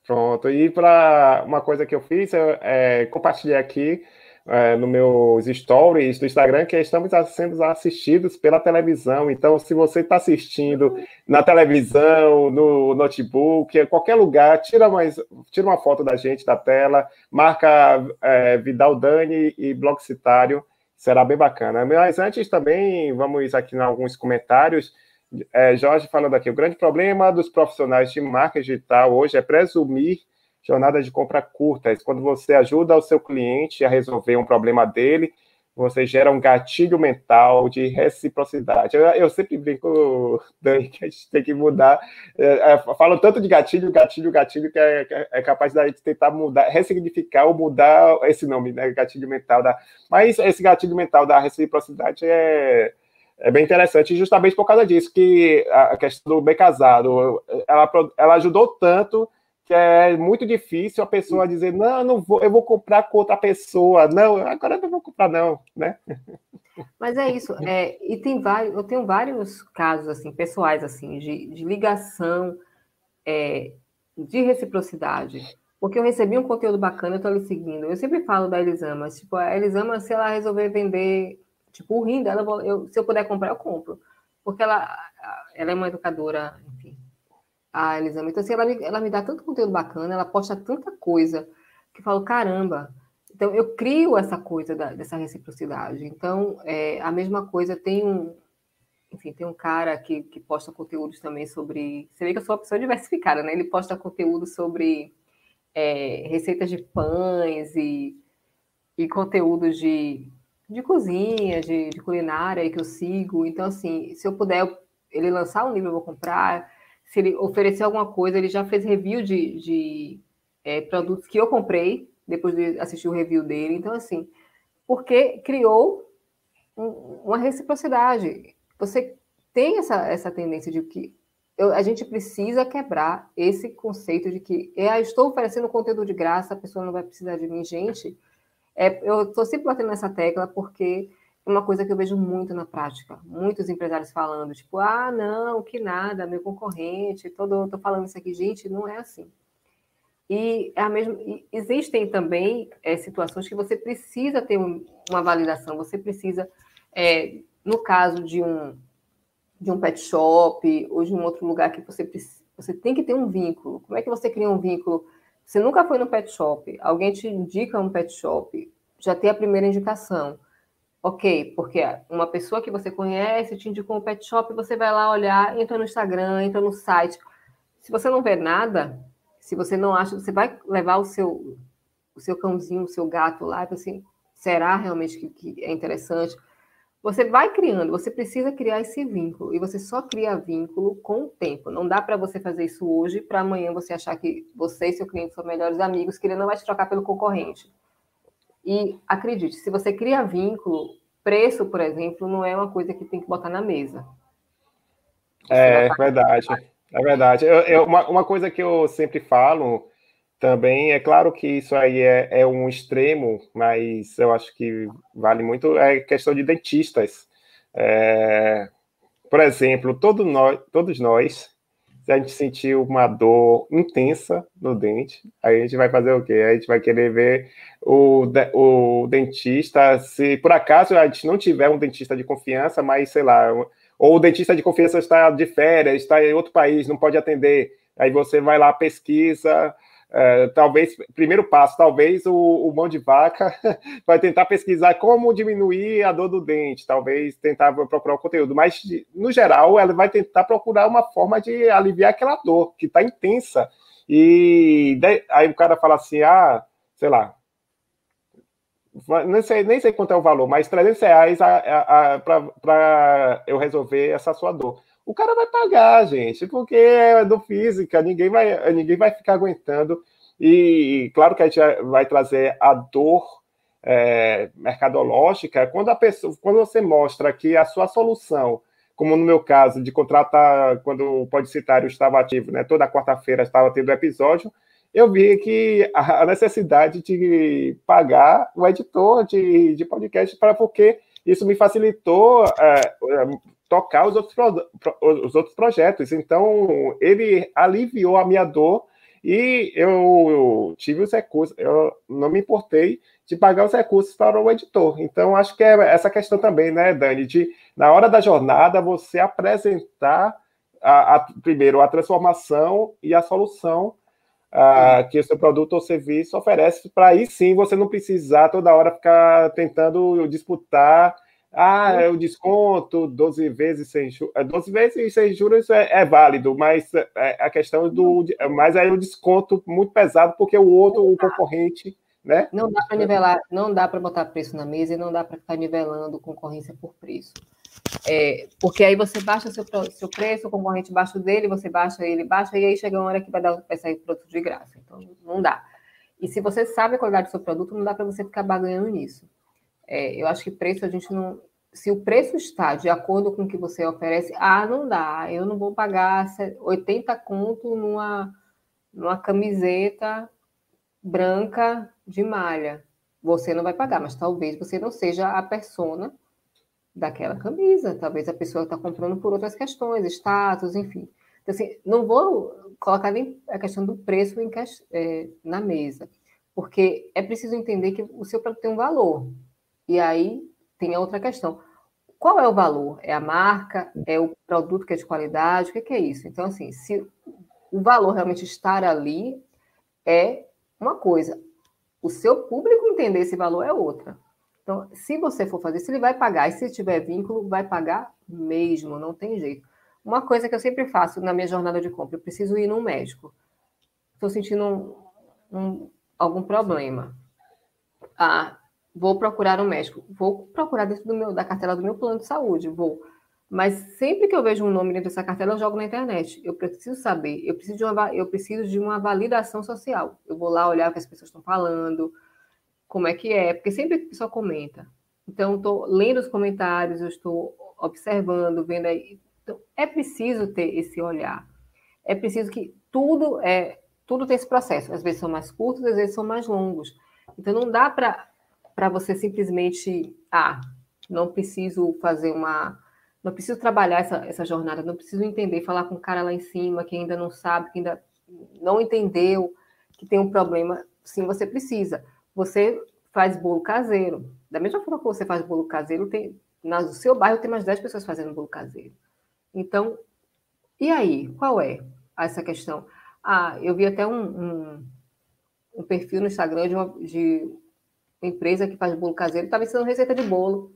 Pronto. E para uma coisa que eu fiz, eu é, compartilhei aqui é, no meus stories do Instagram que estamos sendo assistidos pela televisão. Então, se você está assistindo na televisão, no notebook, em qualquer lugar, tira, mais, tira uma foto da gente da tela, marca é, Vidal Dani e Blog Citário, será bem bacana. Mas antes também, vamos aqui em alguns comentários. É, Jorge falando aqui, o grande problema dos profissionais de marketing digital hoje é presumir jornadas de compra curtas. Quando você ajuda o seu cliente a resolver um problema dele, você gera um gatilho mental de reciprocidade. Eu, eu sempre brinco, Dani, que a gente tem que mudar. É, é, falo tanto de gatilho, gatilho, gatilho, que é, é capaz da gente tentar mudar, ressignificar ou mudar esse nome, né? Gatilho mental da. Mas esse gatilho mental da reciprocidade é, é bem interessante, justamente por causa disso, que a questão do bem casado, ela, ela ajudou tanto que é muito difícil a pessoa dizer, não, não vou, eu vou comprar com outra pessoa, não, agora eu não vou comprar, não, né? Mas é isso, é, e tem vários, eu tenho vários casos assim, pessoais assim, de, de ligação, é, de reciprocidade. Porque eu recebi um conteúdo bacana, eu estou lhe seguindo. Eu sempre falo da Elisama, tipo, a Elisama, se ela resolver vender, tipo, o rim dela, eu, se eu puder comprar, eu compro. Porque ela, ela é uma educadora, enfim, a Elisama. Então, assim, ela me, ela me dá tanto conteúdo bacana, ela posta tanta coisa, que eu falo, caramba. Então, eu crio essa coisa da, dessa reciprocidade. Então, é, a mesma coisa, tem um, enfim, tem um cara que, que posta conteúdos também sobre. Você vê que eu sou uma pessoa diversificada, né? Ele posta conteúdo sobre é, receitas de pães e, e conteúdos de, de cozinha, de, de culinária que eu sigo. Então, assim, se eu puder ele lançar um livro, eu vou comprar se ele oferecer alguma coisa, ele já fez review de, de é, produtos que eu comprei, depois de assistir o review dele. Então, assim, porque criou um, uma reciprocidade. Você tem essa, essa tendência de que eu, a gente precisa quebrar esse conceito de que é, estou oferecendo conteúdo de graça, a pessoa não vai precisar de mim. Gente, é, eu estou sempre batendo nessa tecla porque uma coisa que eu vejo muito na prática, muitos empresários falando, tipo, ah, não, que nada, meu concorrente, todo, tô falando isso aqui, gente, não é assim. E, é a mesma, existem também é, situações que você precisa ter um, uma validação, você precisa, é, no caso de um, de um pet shop ou de um outro lugar que você você tem que ter um vínculo. Como é que você cria um vínculo? Você nunca foi no pet shop, alguém te indica um pet shop, já tem a primeira indicação Ok, porque uma pessoa que você conhece te indicou um pet shop, você vai lá olhar, entra no Instagram, entra no site. Se você não vê nada, se você não acha, você vai levar o seu, o seu cãozinho, o seu gato lá e assim, será realmente que, que é interessante? Você vai criando, você precisa criar esse vínculo e você só cria vínculo com o tempo. Não dá para você fazer isso hoje para amanhã você achar que você e seu cliente são melhores amigos, que ele não vai te trocar pelo concorrente. E acredite, se você cria vínculo, preço, por exemplo, não é uma coisa que tem que botar na mesa. É verdade, é verdade. Eu, eu, uma, uma coisa que eu sempre falo também, é claro que isso aí é, é um extremo, mas eu acho que vale muito, é questão de dentistas. É, por exemplo, todo nós, todos nós se a gente sentir uma dor intensa no dente, aí a gente vai fazer o quê? A gente vai querer ver o, o dentista, se por acaso a gente não tiver um dentista de confiança, mas sei lá, ou o dentista de confiança está de férias, está em outro país, não pode atender, aí você vai lá, pesquisa, é, talvez, primeiro passo, talvez o, o, mão de vaca vai tentar pesquisar como diminuir a dor do dente, talvez tentar procurar o conteúdo, mas no geral ela vai tentar procurar uma forma de aliviar aquela dor que está intensa. E aí o cara fala assim: ah, sei lá, nem sei, nem sei quanto é o valor, mas 300 reais para eu resolver essa sua dor o cara vai pagar, gente, porque é do física, ninguém vai, ninguém vai ficar aguentando. E, claro que a gente vai trazer a dor é, mercadológica quando a pessoa, quando você mostra que a sua solução como no meu caso, de contratar quando o podcitário estava ativo, né? Toda quarta-feira estava tendo episódio, eu vi que a necessidade de pagar o editor de, de podcast para porque isso me facilitou é, tocar os outros, os outros projetos. Então, ele aliviou a minha dor e eu, eu, tive os recursos, eu não me importei de pagar os recursos para o editor. Então, acho que é essa questão também, né, Dani, de na hora da jornada você apresentar a, a, primeiro a transformação e a solução uh, que o seu produto ou serviço oferece, para aí sim você não precisar toda hora ficar tentando disputar. Ah, é o desconto, 12 vezes sem juros. 12 vezes sem juros é, é válido, mas é a questão do. Mas aí o desconto muito pesado, porque o outro, o concorrente. Né? Não dá para nivelar, não dá para botar preço na mesa e não dá para ficar nivelando concorrência por preço. É, porque aí você baixa seu, seu preço, o concorrente baixa o dele, você baixa ele, baixa, e aí chega uma hora que vai, dar, vai sair produto de graça. Então, não dá. E se você sabe a qualidade do seu produto, não dá para você ficar bagulhando nisso. É, eu acho que preço a gente não. Se o preço está de acordo com o que você oferece, ah, não dá. Eu não vou pagar 80 conto numa, numa camiseta branca de malha. Você não vai pagar, mas talvez você não seja a persona daquela camisa. Talvez a pessoa está comprando por outras questões, status, enfim. Então, assim, não vou colocar nem a questão do preço em, é, na mesa, porque é preciso entender que o seu produto tem um valor. E aí tem a outra questão. Qual é o valor? É a marca? É o produto que é de qualidade? O que é, isso? Então, assim, se o valor realmente estar ali é uma coisa. O seu público entender esse valor é outra. Então, se você for fazer, se ele vai pagar, e se tiver vínculo, vai pagar mesmo, não tem jeito. Uma coisa que eu sempre faço na minha jornada de compra, eu preciso ir num médico. Estou sentindo um, um, algum problema. Ah, vou procurar um médico. Vou procurar dentro do meu, da cartela do meu plano de saúde, vou. Mas sempre que eu vejo um nome dentro dessa cartela, eu jogo na internet. Eu preciso saber, eu preciso de uma, eu preciso de uma validação social. Eu vou lá olhar o que as pessoas estão falando, como é que é, porque sempre a pessoa comenta. Então, estou lendo os comentários, eu estou observando, vendo aí. Então, é preciso ter esse olhar. É preciso que tudo é tudo tem esse processo. Às vezes são mais curtos, às vezes são mais longos. Então, não dá para você simplesmente, ah, não preciso fazer uma. Não preciso trabalhar essa, essa jornada, não preciso entender, falar com o cara lá em cima que ainda não sabe, que ainda não entendeu, que tem um problema. Sim, você precisa você faz bolo caseiro. Da mesma forma que você faz bolo caseiro, tem, no seu bairro tem mais 10 pessoas fazendo bolo caseiro. Então, e aí? Qual é essa questão? Ah, eu vi até um, um, um perfil no Instagram de uma, de empresa que faz bolo caseiro, estava ensinando receita de bolo.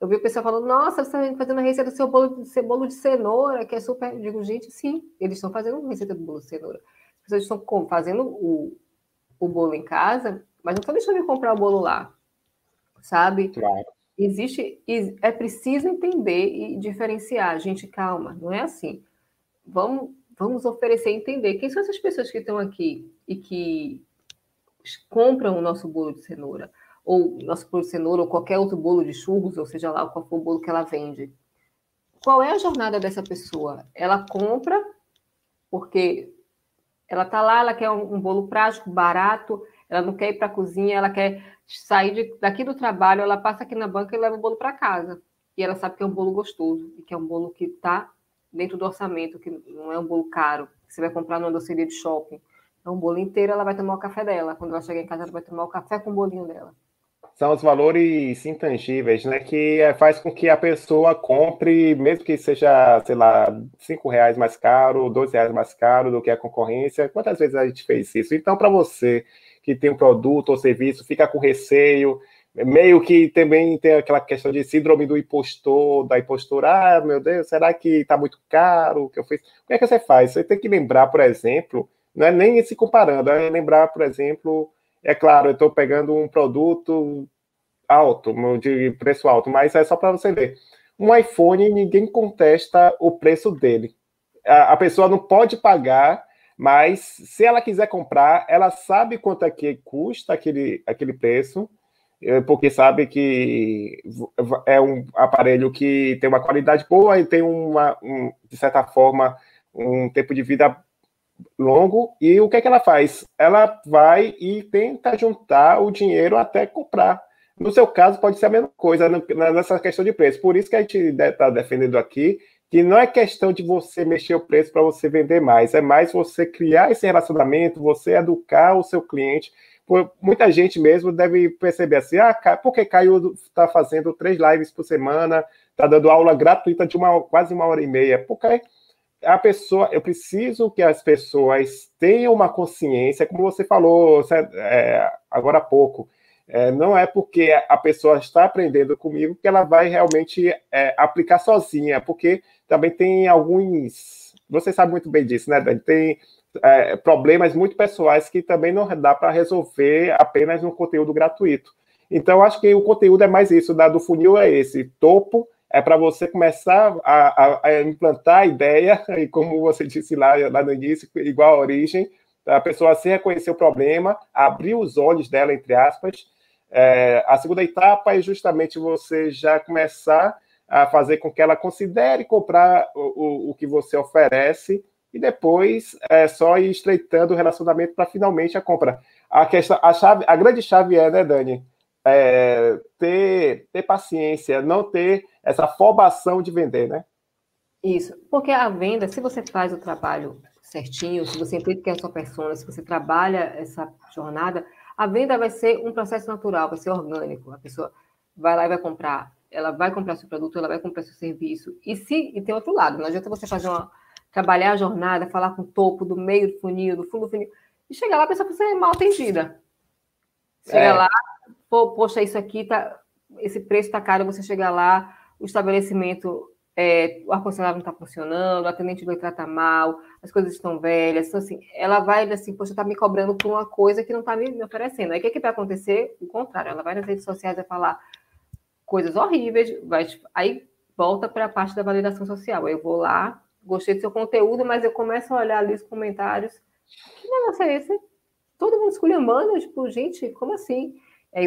Eu vi o pessoal falando, nossa, você está fazendo a receita do seu bolo, seu bolo de cenoura, que é super. Eu digo, gente, sim, eles estão fazendo uma receita de bolo de cenoura. As pessoas estão fazendo o, o bolo em casa mas não estou deixando de comprar o bolo lá, sabe? Claro. Existe, é preciso entender e diferenciar. Gente, calma, não é assim. Vamos, vamos oferecer e entender quem são essas pessoas que estão aqui e que compram o nosso bolo de cenoura, ou nosso bolo de cenoura, ou qualquer outro bolo de churros, ou seja lá qual for o bolo que ela vende. Qual é a jornada dessa pessoa? Ela compra porque ela está lá, ela quer um, bolo prático, barato, ela não quer ir para a cozinha, ela quer sair de, daqui do trabalho, ela passa aqui na banca e leva o bolo para casa. E ela sabe que é um bolo gostoso, e que é um bolo que está dentro do orçamento, que não é um bolo caro, que você vai comprar numa doceria de shopping. É um bolo inteiro, ela vai tomar o café dela. Quando ela chegar em casa, ela vai tomar o café com o bolinho dela. São os valores intangíveis, né? Que é, faz com que a pessoa compre, mesmo que seja, sei lá, cinco reais mais caro, dois reais mais caro do que a concorrência. Quantas vezes a gente fez isso? Então, para você que tem um produto ou serviço, fica com receio, meio que também tem aquela questão de síndrome do impostor, da impostora, ah, meu Deus, será que está muito caro o que eu fiz? O que é que você faz? Você tem que lembrar, por exemplo, não é nem se comparando, é lembrar, por exemplo, é claro, eu estou pegando um produto alto, de preço alto, mas é só para você ver. Um iPhone, ninguém contesta o preço dele. A, a pessoa não pode pagar mas se ela quiser comprar, ela sabe quanto é que custa aquele, aquele preço. porque sabe que é um aparelho que tem uma qualidade boa e tem uma, um, de certa forma, um tempo de vida longo. E o que é que ela faz? Ela vai e tenta juntar o dinheiro até comprar. No seu caso, pode ser a mesma coisa nessa questão de preço. Por isso que a gente está defendendo aqui que não é questão de você mexer o preço para você vender mais, é mais você criar esse relacionamento, você educar o seu cliente. Muita gente mesmo deve perceber assim, ah, porque Caio está fazendo três lives por semana, está dando aula gratuita de uma, quase uma hora e meia, porque a pessoa, eu preciso que as pessoas tenham uma consciência, como você falou é, agora há pouco, é, não é porque a pessoa está aprendendo comigo que ela vai realmente é, aplicar sozinha, porque também tem alguns. Você sabe muito bem disso, né, Dani? Tem é, problemas muito pessoais que também não dá para resolver apenas no conteúdo gratuito. Então, acho que o conteúdo é mais isso, da, do funil é esse, topo é para você começar a, a, a, implantar a ideia, e como você disse lá, lá no início, igual a origem, a pessoa se reconhecer o problema, abrir os olhos dela, entre aspas. É, a segunda etapa é justamente você já começar a fazer com que ela considere comprar o, o, o que você oferece e depois é só ir estreitando o relacionamento para finalmente a compra. A, questão, a, chave, a grande chave é, né, Dani? É, ter, ter paciência, não ter essa afobação de vender, né? Isso, porque a venda, se você faz o trabalho certinho, se você entende que é a sua persona, se você trabalha essa jornada, a venda vai ser um processo natural, vai ser orgânico. A pessoa vai lá e vai comprar ela vai comprar seu produto, ela vai comprar seu serviço. E se e tem outro lado, não adianta você fazer uma trabalhar a jornada, falar com o topo, do meio do funil, do fundo do funil, e chegar lá a pessoa ser mal atendida. Chega é. lá, pô, poxa, isso aqui tá, esse preço tá caro, você chega lá, o estabelecimento, é, o ar-condicionado não está funcionando, o atendente do trata mal, as coisas estão velhas, então assim, ela vai assim, poxa, tá me cobrando por uma coisa que não está me, oferecendo. Aí o que, que vai acontecer? O contrário, ela vai nas redes sociais e falar, coisas horríveis, vai, aí volta para a parte da validação social. Eu vou lá, gostei do seu conteúdo, mas eu começo a olhar ali os comentários. Que negócio é esse? Todo mundo esculhambando, tipo, gente, como assim? É,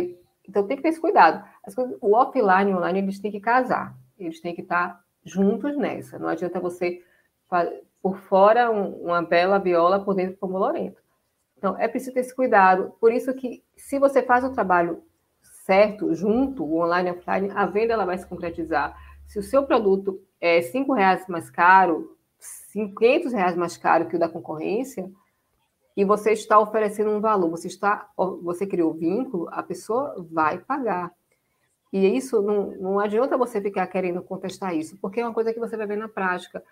então tem que ter esse cuidado. Coisas, o offline e o online, eles têm que casar. Eles têm que estar juntos nessa. Não adianta você por fora um, uma bela viola, por dentro como Lorento. Então, é preciso ter esse cuidado. Por isso que, se você faz o trabalho certo, junto, o online e offline, a venda ela vai se concretizar. Se o seu produto é cinco reais mais caro, 500 reais mais caro que o da concorrência, e você está oferecendo um valor, você está, você criou vínculo, a pessoa vai pagar. E isso não, não adianta você ficar querendo contestar isso, porque é uma coisa que você vai ver na prática.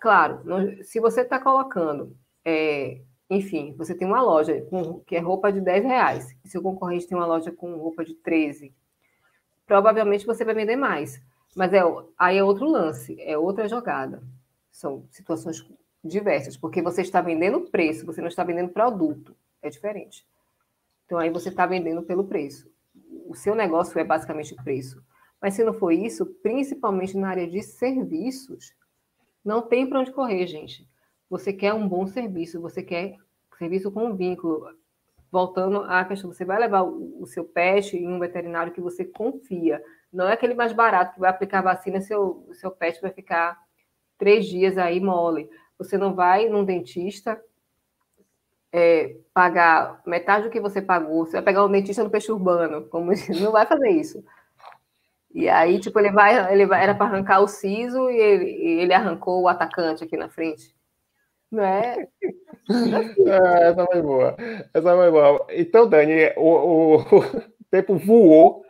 Claro, não, se você está colocando é, enfim, você tem uma loja com, que é roupa de 10 reais, e seu concorrente tem uma loja com roupa de 13, provavelmente você vai vender mais. Mas é, aí é outro lance, é outra jogada. São situações diversas, porque você está vendendo preço, você não está vendendo produto. É diferente. Então aí você está vendendo pelo preço. O seu negócio é basicamente preço. Mas se não for isso, principalmente na área de serviços, não tem para onde correr, gente. Você quer um bom serviço, você quer serviço com vínculo. Voltando à questão, você vai levar o, seu pet em um veterinário que você confia. Não é aquele mais barato que vai aplicar vacina, seu, seu pet vai ficar três dias aí mole. Você não vai num dentista é, pagar metade do que você pagou. Você vai pegar um dentista no peixe urbano, como não vai fazer isso. E aí, tipo, ele vai, ele vai, era para arrancar o siso e ele, ele arrancou o atacante aqui na frente. Não é? é essa foi boa. Essa foi boa. Então, Dani, o, o, tempo voou.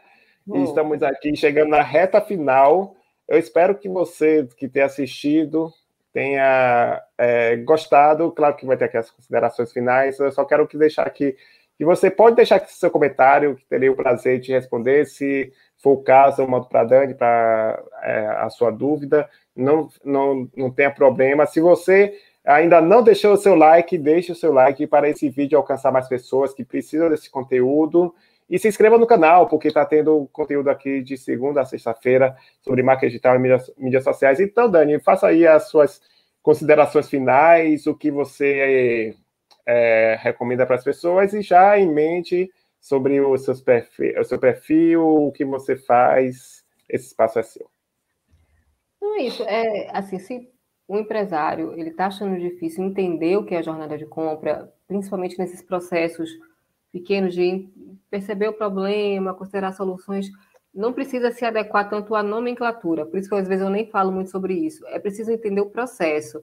E estamos aqui chegando na reta final. Eu espero que você que tenha assistido tenha é, gostado. Claro que vai ter aqui as considerações finais. Eu só quero que deixar aqui que você pode deixar aqui seu comentário, que terei o prazer de responder. Se for o caso, eu mando para a Dani para é, a sua dúvida. Não, não, não tenha problema. Se você ainda não deixou o seu like, deixe o seu like para esse vídeo alcançar mais pessoas que precisam desse conteúdo. E se inscreva no canal, porque está tendo conteúdo aqui de segunda a sexta-feira sobre marketing digital e mídias, mídias, sociais. Então, Dani, faça aí as suas considerações finais, o que você é, recomenda para as pessoas e já em mente sobre o, seus perfil, o seu perfil, o que você faz. Esse espaço é seu. Não é isso. É, assim, se o empresário ele está achando difícil entender o que é a jornada de compra, principalmente nesses processos pequenos de perceber o problema, considerar soluções, não precisa se adequar tanto à nomenclatura. Por isso que às vezes eu nem falo muito sobre isso. É preciso entender o processo.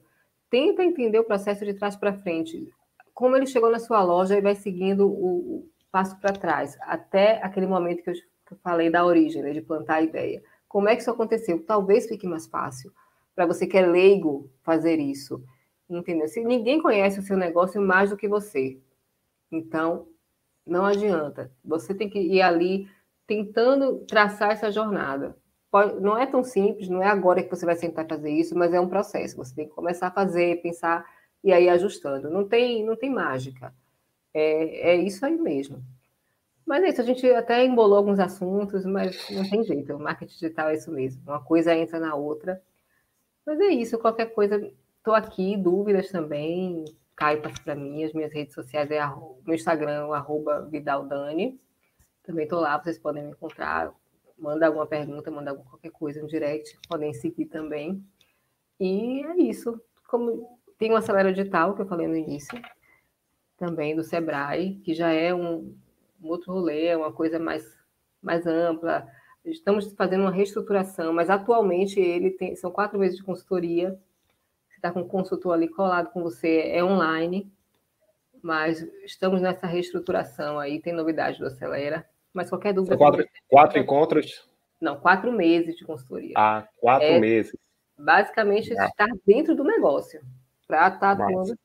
Tenta entender o processo de trás para frente. Como ele chegou na sua loja e vai seguindo o, passo para trás, até aquele momento que eu, que eu falei da origem, né, de plantar a ideia. Como é que isso aconteceu? Talvez fique mais fácil para você que é leigo fazer isso. Entendeu? Se ninguém conhece o seu negócio mais do que você. Então, não adianta. Você tem que ir ali tentando traçar essa jornada. Não é tão simples, não é agora que você vai sentar fazer isso, mas é um processo. Você tem que começar a fazer, pensar e aí ajustando. Não tem, não tem mágica. É, é isso aí mesmo. Mas é isso, a gente até embolou alguns assuntos, mas não tem jeito. O marketing digital é isso mesmo. Uma coisa entra na outra. Mas é isso, qualquer coisa, estou aqui, dúvidas também, Caio passa para mim, as minhas redes sociais é meu Instagram, arroba Vidaldani. Também estou lá, vocês podem me encontrar. Manda alguma pergunta, manda alguma, qualquer coisa no direct, podem seguir também. E é isso. Como tem um acelera digital que eu falei no início, também do Sebrae, que já é um, um outro rolê, é uma coisa mais, mais ampla. Estamos fazendo uma reestruturação, mas atualmente ele tem, são quatro meses de consultoria. Está com um consultor ali colado com você, é online, mas estamos nessa reestruturação aí, tem novidade do Acelera. Mas qualquer dúvida. Quatro, quatro encontros? Não, quatro meses de consultoria. Ah, quatro é, meses. Basicamente, ah. estar dentro do negócio, para estar tá dando,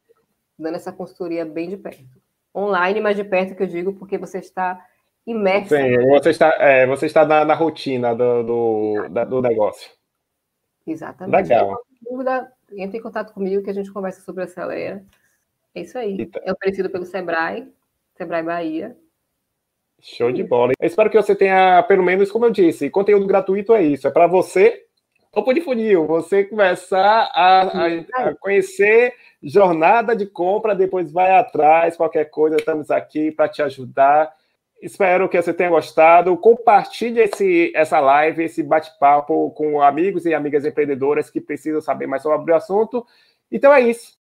dando essa consultoria bem de perto. Online, mas de perto que eu digo, porque você está imerso. Sim, você está, é, você está na, na rotina do, do, da, do negócio. Exatamente. Legal. Dúvida, entre em contato comigo que a gente conversa sobre a Acelera. É isso aí. Então. É oferecido pelo Sebrae, Sebrae Bahia. Show de bola. Eu espero que você tenha, pelo menos, como eu disse, conteúdo gratuito é isso. É para você, topo de funil, você começar a, a, a, conhecer jornada de compra, depois vai atrás, qualquer coisa, estamos aqui para te ajudar. Espero que você tenha gostado. Compartilhe esse, essa live, esse bate-papo com amigos e amigas empreendedoras que precisam saber mais sobre o assunto. Então é isso.